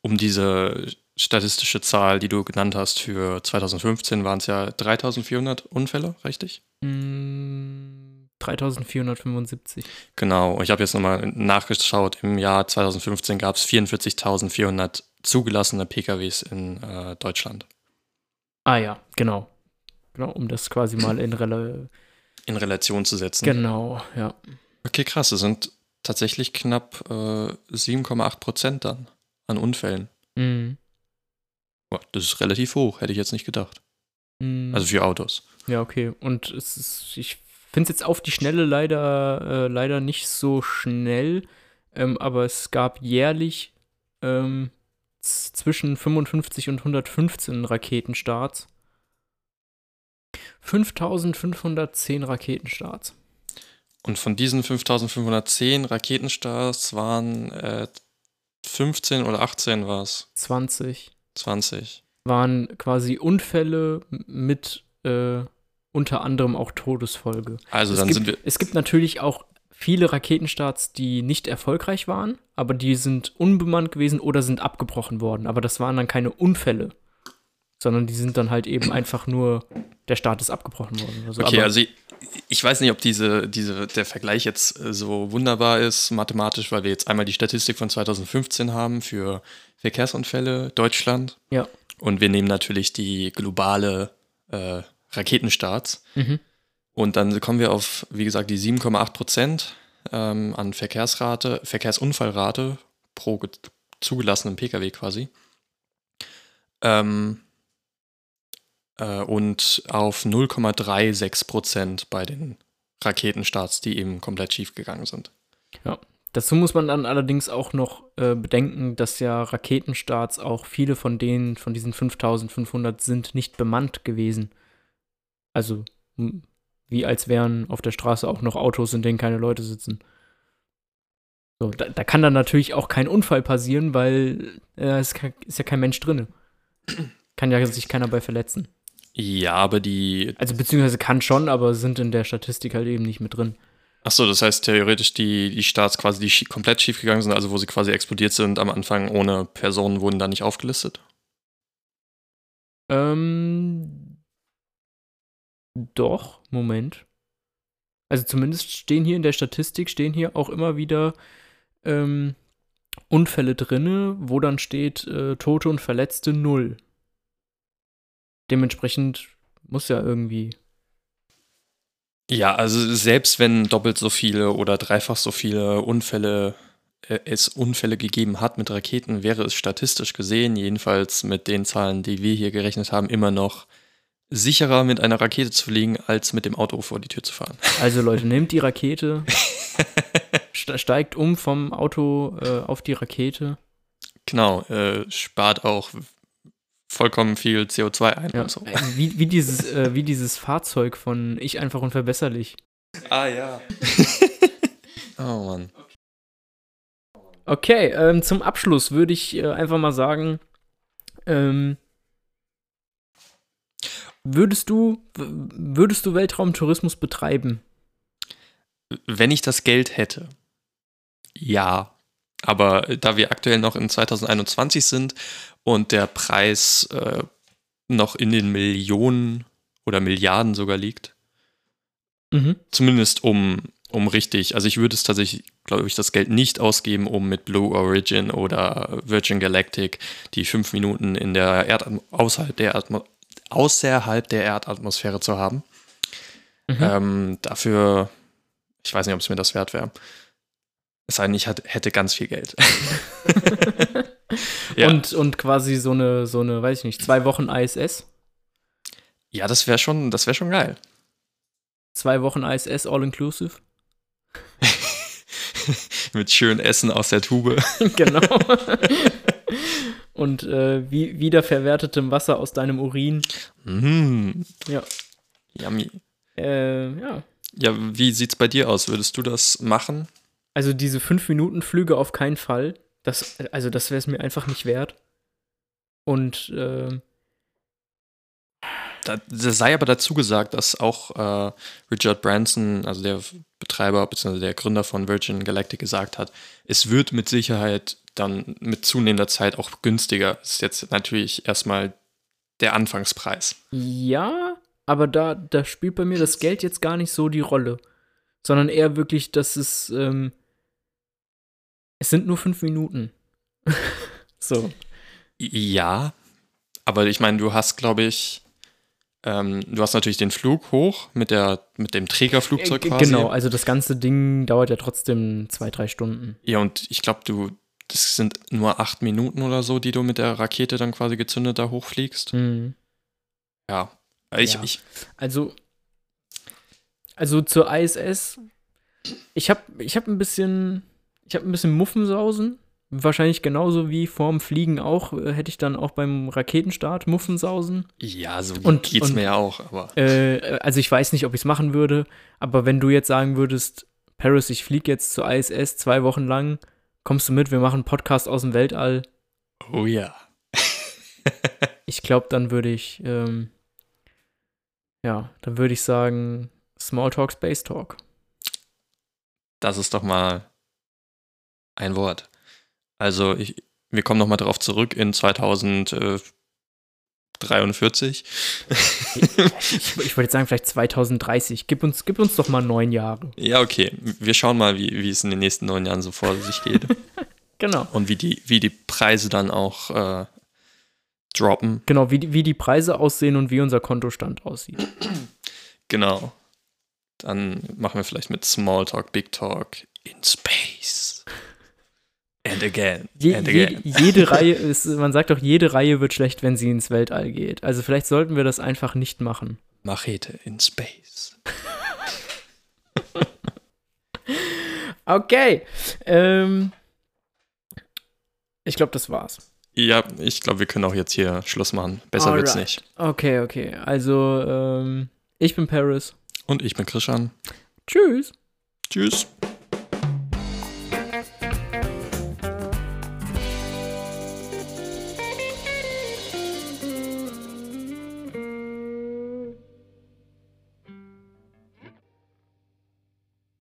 Um diese statistische Zahl, die du genannt hast, für 2015 waren es ja 3400 Unfälle, richtig? Mm, 3475. Genau, ich habe jetzt nochmal nachgeschaut. Im Jahr 2015 gab es 44.400 zugelassene PKWs in äh, Deutschland. Ah ja, genau. Genau, um das quasi mal in, Rel in Relation zu setzen. Genau, ja. Okay, krass. Es sind tatsächlich knapp äh, 7,8 Prozent dann an Unfällen. Mhm. Das ist relativ hoch, hätte ich jetzt nicht gedacht. Mhm. Also für Autos. Ja, okay. Und es ist, ich finde es jetzt auf die Schnelle leider, äh, leider nicht so schnell, ähm, aber es gab jährlich ähm, zwischen 55 und 115 Raketenstarts. 5510 Raketenstarts. Und von diesen 5510 Raketenstarts waren äh, 15 oder 18 war es? 20. 20. Waren quasi Unfälle mit äh, unter anderem auch Todesfolge. Also es dann gibt, sind wir. Es gibt natürlich auch viele Raketenstarts, die nicht erfolgreich waren, aber die sind unbemannt gewesen oder sind abgebrochen worden. Aber das waren dann keine Unfälle, sondern die sind dann halt eben einfach nur, der Start ist abgebrochen worden. Oder so. Okay, aber, also ich, ich weiß nicht, ob diese, diese, der Vergleich jetzt äh, so wunderbar ist, mathematisch, weil wir jetzt einmal die Statistik von 2015 haben für Verkehrsunfälle Deutschland. Ja. Und wir nehmen natürlich die globale äh, Raketenstarts. Mhm. Und dann kommen wir auf, wie gesagt, die 7,8 Prozent ähm, an Verkehrsrate, Verkehrsunfallrate pro ge- zugelassenen Pkw quasi. Ähm, äh, und auf 0,36 Prozent bei den Raketenstarts, die eben komplett schief gegangen sind. Dazu muss man dann allerdings auch noch äh, bedenken, dass ja Raketenstarts auch viele von denen, von diesen 5500 sind nicht bemannt gewesen. Also m- wie als wären auf der Straße auch noch Autos, in denen keine Leute sitzen. So, da, da kann dann natürlich auch kein Unfall passieren, weil äh, es ist ja kein Mensch drin. Kann ja sich keiner bei verletzen. Ja, aber die. Also beziehungsweise kann schon, aber sind in der Statistik halt eben nicht mit drin. Achso, das heißt theoretisch die, die Starts quasi, die schie komplett schief gegangen sind, also wo sie quasi explodiert sind am Anfang ohne Personen, wurden da nicht aufgelistet. Ähm, doch, Moment. Also zumindest stehen hier in der Statistik, stehen hier auch immer wieder ähm, Unfälle drinne, wo dann steht äh, Tote und Verletzte null. Dementsprechend muss ja irgendwie. Ja, also selbst wenn doppelt so viele oder dreifach so viele Unfälle äh, es Unfälle gegeben hat mit Raketen, wäre es statistisch gesehen, jedenfalls mit den Zahlen, die wir hier gerechnet haben, immer noch sicherer mit einer Rakete zu fliegen, als mit dem Auto vor die Tür zu fahren. Also Leute, nehmt die Rakete, ste- steigt um vom Auto äh, auf die Rakete. Genau, äh, spart auch vollkommen viel CO2 ein Ja. und so. Äh, Wie, wie, dieses, äh, wie dieses Fahrzeug von Ich einfach unverbesserlich. Ah ja. oh Mann. Okay, ähm, zum Abschluss würde ich äh, einfach mal sagen, ähm, würdest du, würdest du Weltraumtourismus betreiben? Wenn ich das Geld hätte, ja. Aber da wir aktuell noch in 2021 sind und der Preis äh, noch in den Millionen oder Milliarden sogar liegt, Mhm. zumindest um, um richtig, also ich würde es tatsächlich, glaube ich, das Geld nicht ausgeben, um mit Blue Origin oder Virgin Galactic die fünf Minuten in der Erdatmo außerhalb der, Atmo außerhalb der Erdatmosphäre zu haben. Mhm. Ähm, dafür, ich weiß nicht, ob es mir das wert wäre. Es sei denn, ich hätte ganz viel Geld. ja. und, und quasi so eine, so eine, weiß ich nicht, zwei Wochen ISS, ja, das wäre schon, das wäre schon geil. zwei Wochen ISS all inclusive. Mit schön Essen aus der Tube. genau. und äh, wie, wiederverwertetem Wasser aus deinem Urin. Mm, Ja. yummy. Äh, ja. Ja, wie sieht's bei dir aus? Würdest du das machen? Also diese 5-Minuten-Flüge auf keinen Fall. Das, also das wäre es mir einfach nicht wert. Und äh, da, da sei aber dazu gesagt, dass auch äh, Richard Branson, also der Betreiber bzw. der Gründer von Virgin Galactic, gesagt hat, es wird mit Sicherheit dann mit zunehmender Zeit auch günstiger. Das ist jetzt natürlich erstmal der Anfangspreis. Ja, aber da, da spielt bei mir das Geld jetzt gar nicht so die Rolle. Sondern eher wirklich, dass es, ähm, es sind nur fünf Minuten. so. Ja, aber ich meine, du hast, glaube ich, ähm, du hast natürlich den Flug hoch mit, der, mit dem Trägerflugzeug Äh, quasi. Genau, also das ganze Ding dauert ja trotzdem zwei, drei Stunden. Ja, und ich glaube, du, das sind nur acht Minuten oder so, die du mit der Rakete dann quasi gezündet da hochfliegst. Mhm. Ja. Ich, Ja. ich, Also, also zur ISS, ich habe ich hab ein bisschen, ich habe ein bisschen Muffensausen. Wahrscheinlich genauso wie vorm Fliegen auch, äh, hätte ich dann auch beim Raketenstart Muffensausen. ja, so Und- geht's und- mir ja auch, aber. Äh, also ich weiß nicht, ob ich es machen würde, aber wenn du jetzt sagen würdest, Paris, ich fliege jetzt zur ISS zwei Wochen lang, kommst du mit, wir machen einen Podcast aus dem Weltall. Oh ja. Ich glaube, dann würde ich, ähm, ja, dann würde ich sagen, Smalltalk, Space Talk. Das ist doch mal ein Wort. Also, ich, wir kommen nochmal drauf zurück in 2043. Ich, ich wollte jetzt sagen, vielleicht 2030. Gib uns, gib uns doch mal neun Jahre. ja, okay. Wir schauen mal, wie, wie es in den nächsten neun Jahren so vor sich geht. Genau. und wie die, wie die Preise dann auch äh, droppen. Genau, wie, die- wie die Preise aussehen und wie unser Kontostand aussieht. Genau. Dann machen wir vielleicht mit Smalltalk, Big Talk in Space. And again. Je, and je, again. jede Reihe ist, man sagt doch, jede Reihe wird schlecht, wenn sie ins Weltall geht. Also vielleicht sollten wir das einfach nicht machen. Machete in Space. Okay. Ähm, ich glaube, das war's. Ja, ich glaube, wir können auch jetzt hier Schluss machen. Besser wird's Alright. nicht. Okay, okay. Also, ähm, ich bin Paris. Und ich bin Christian. Tschüss. Tschüss.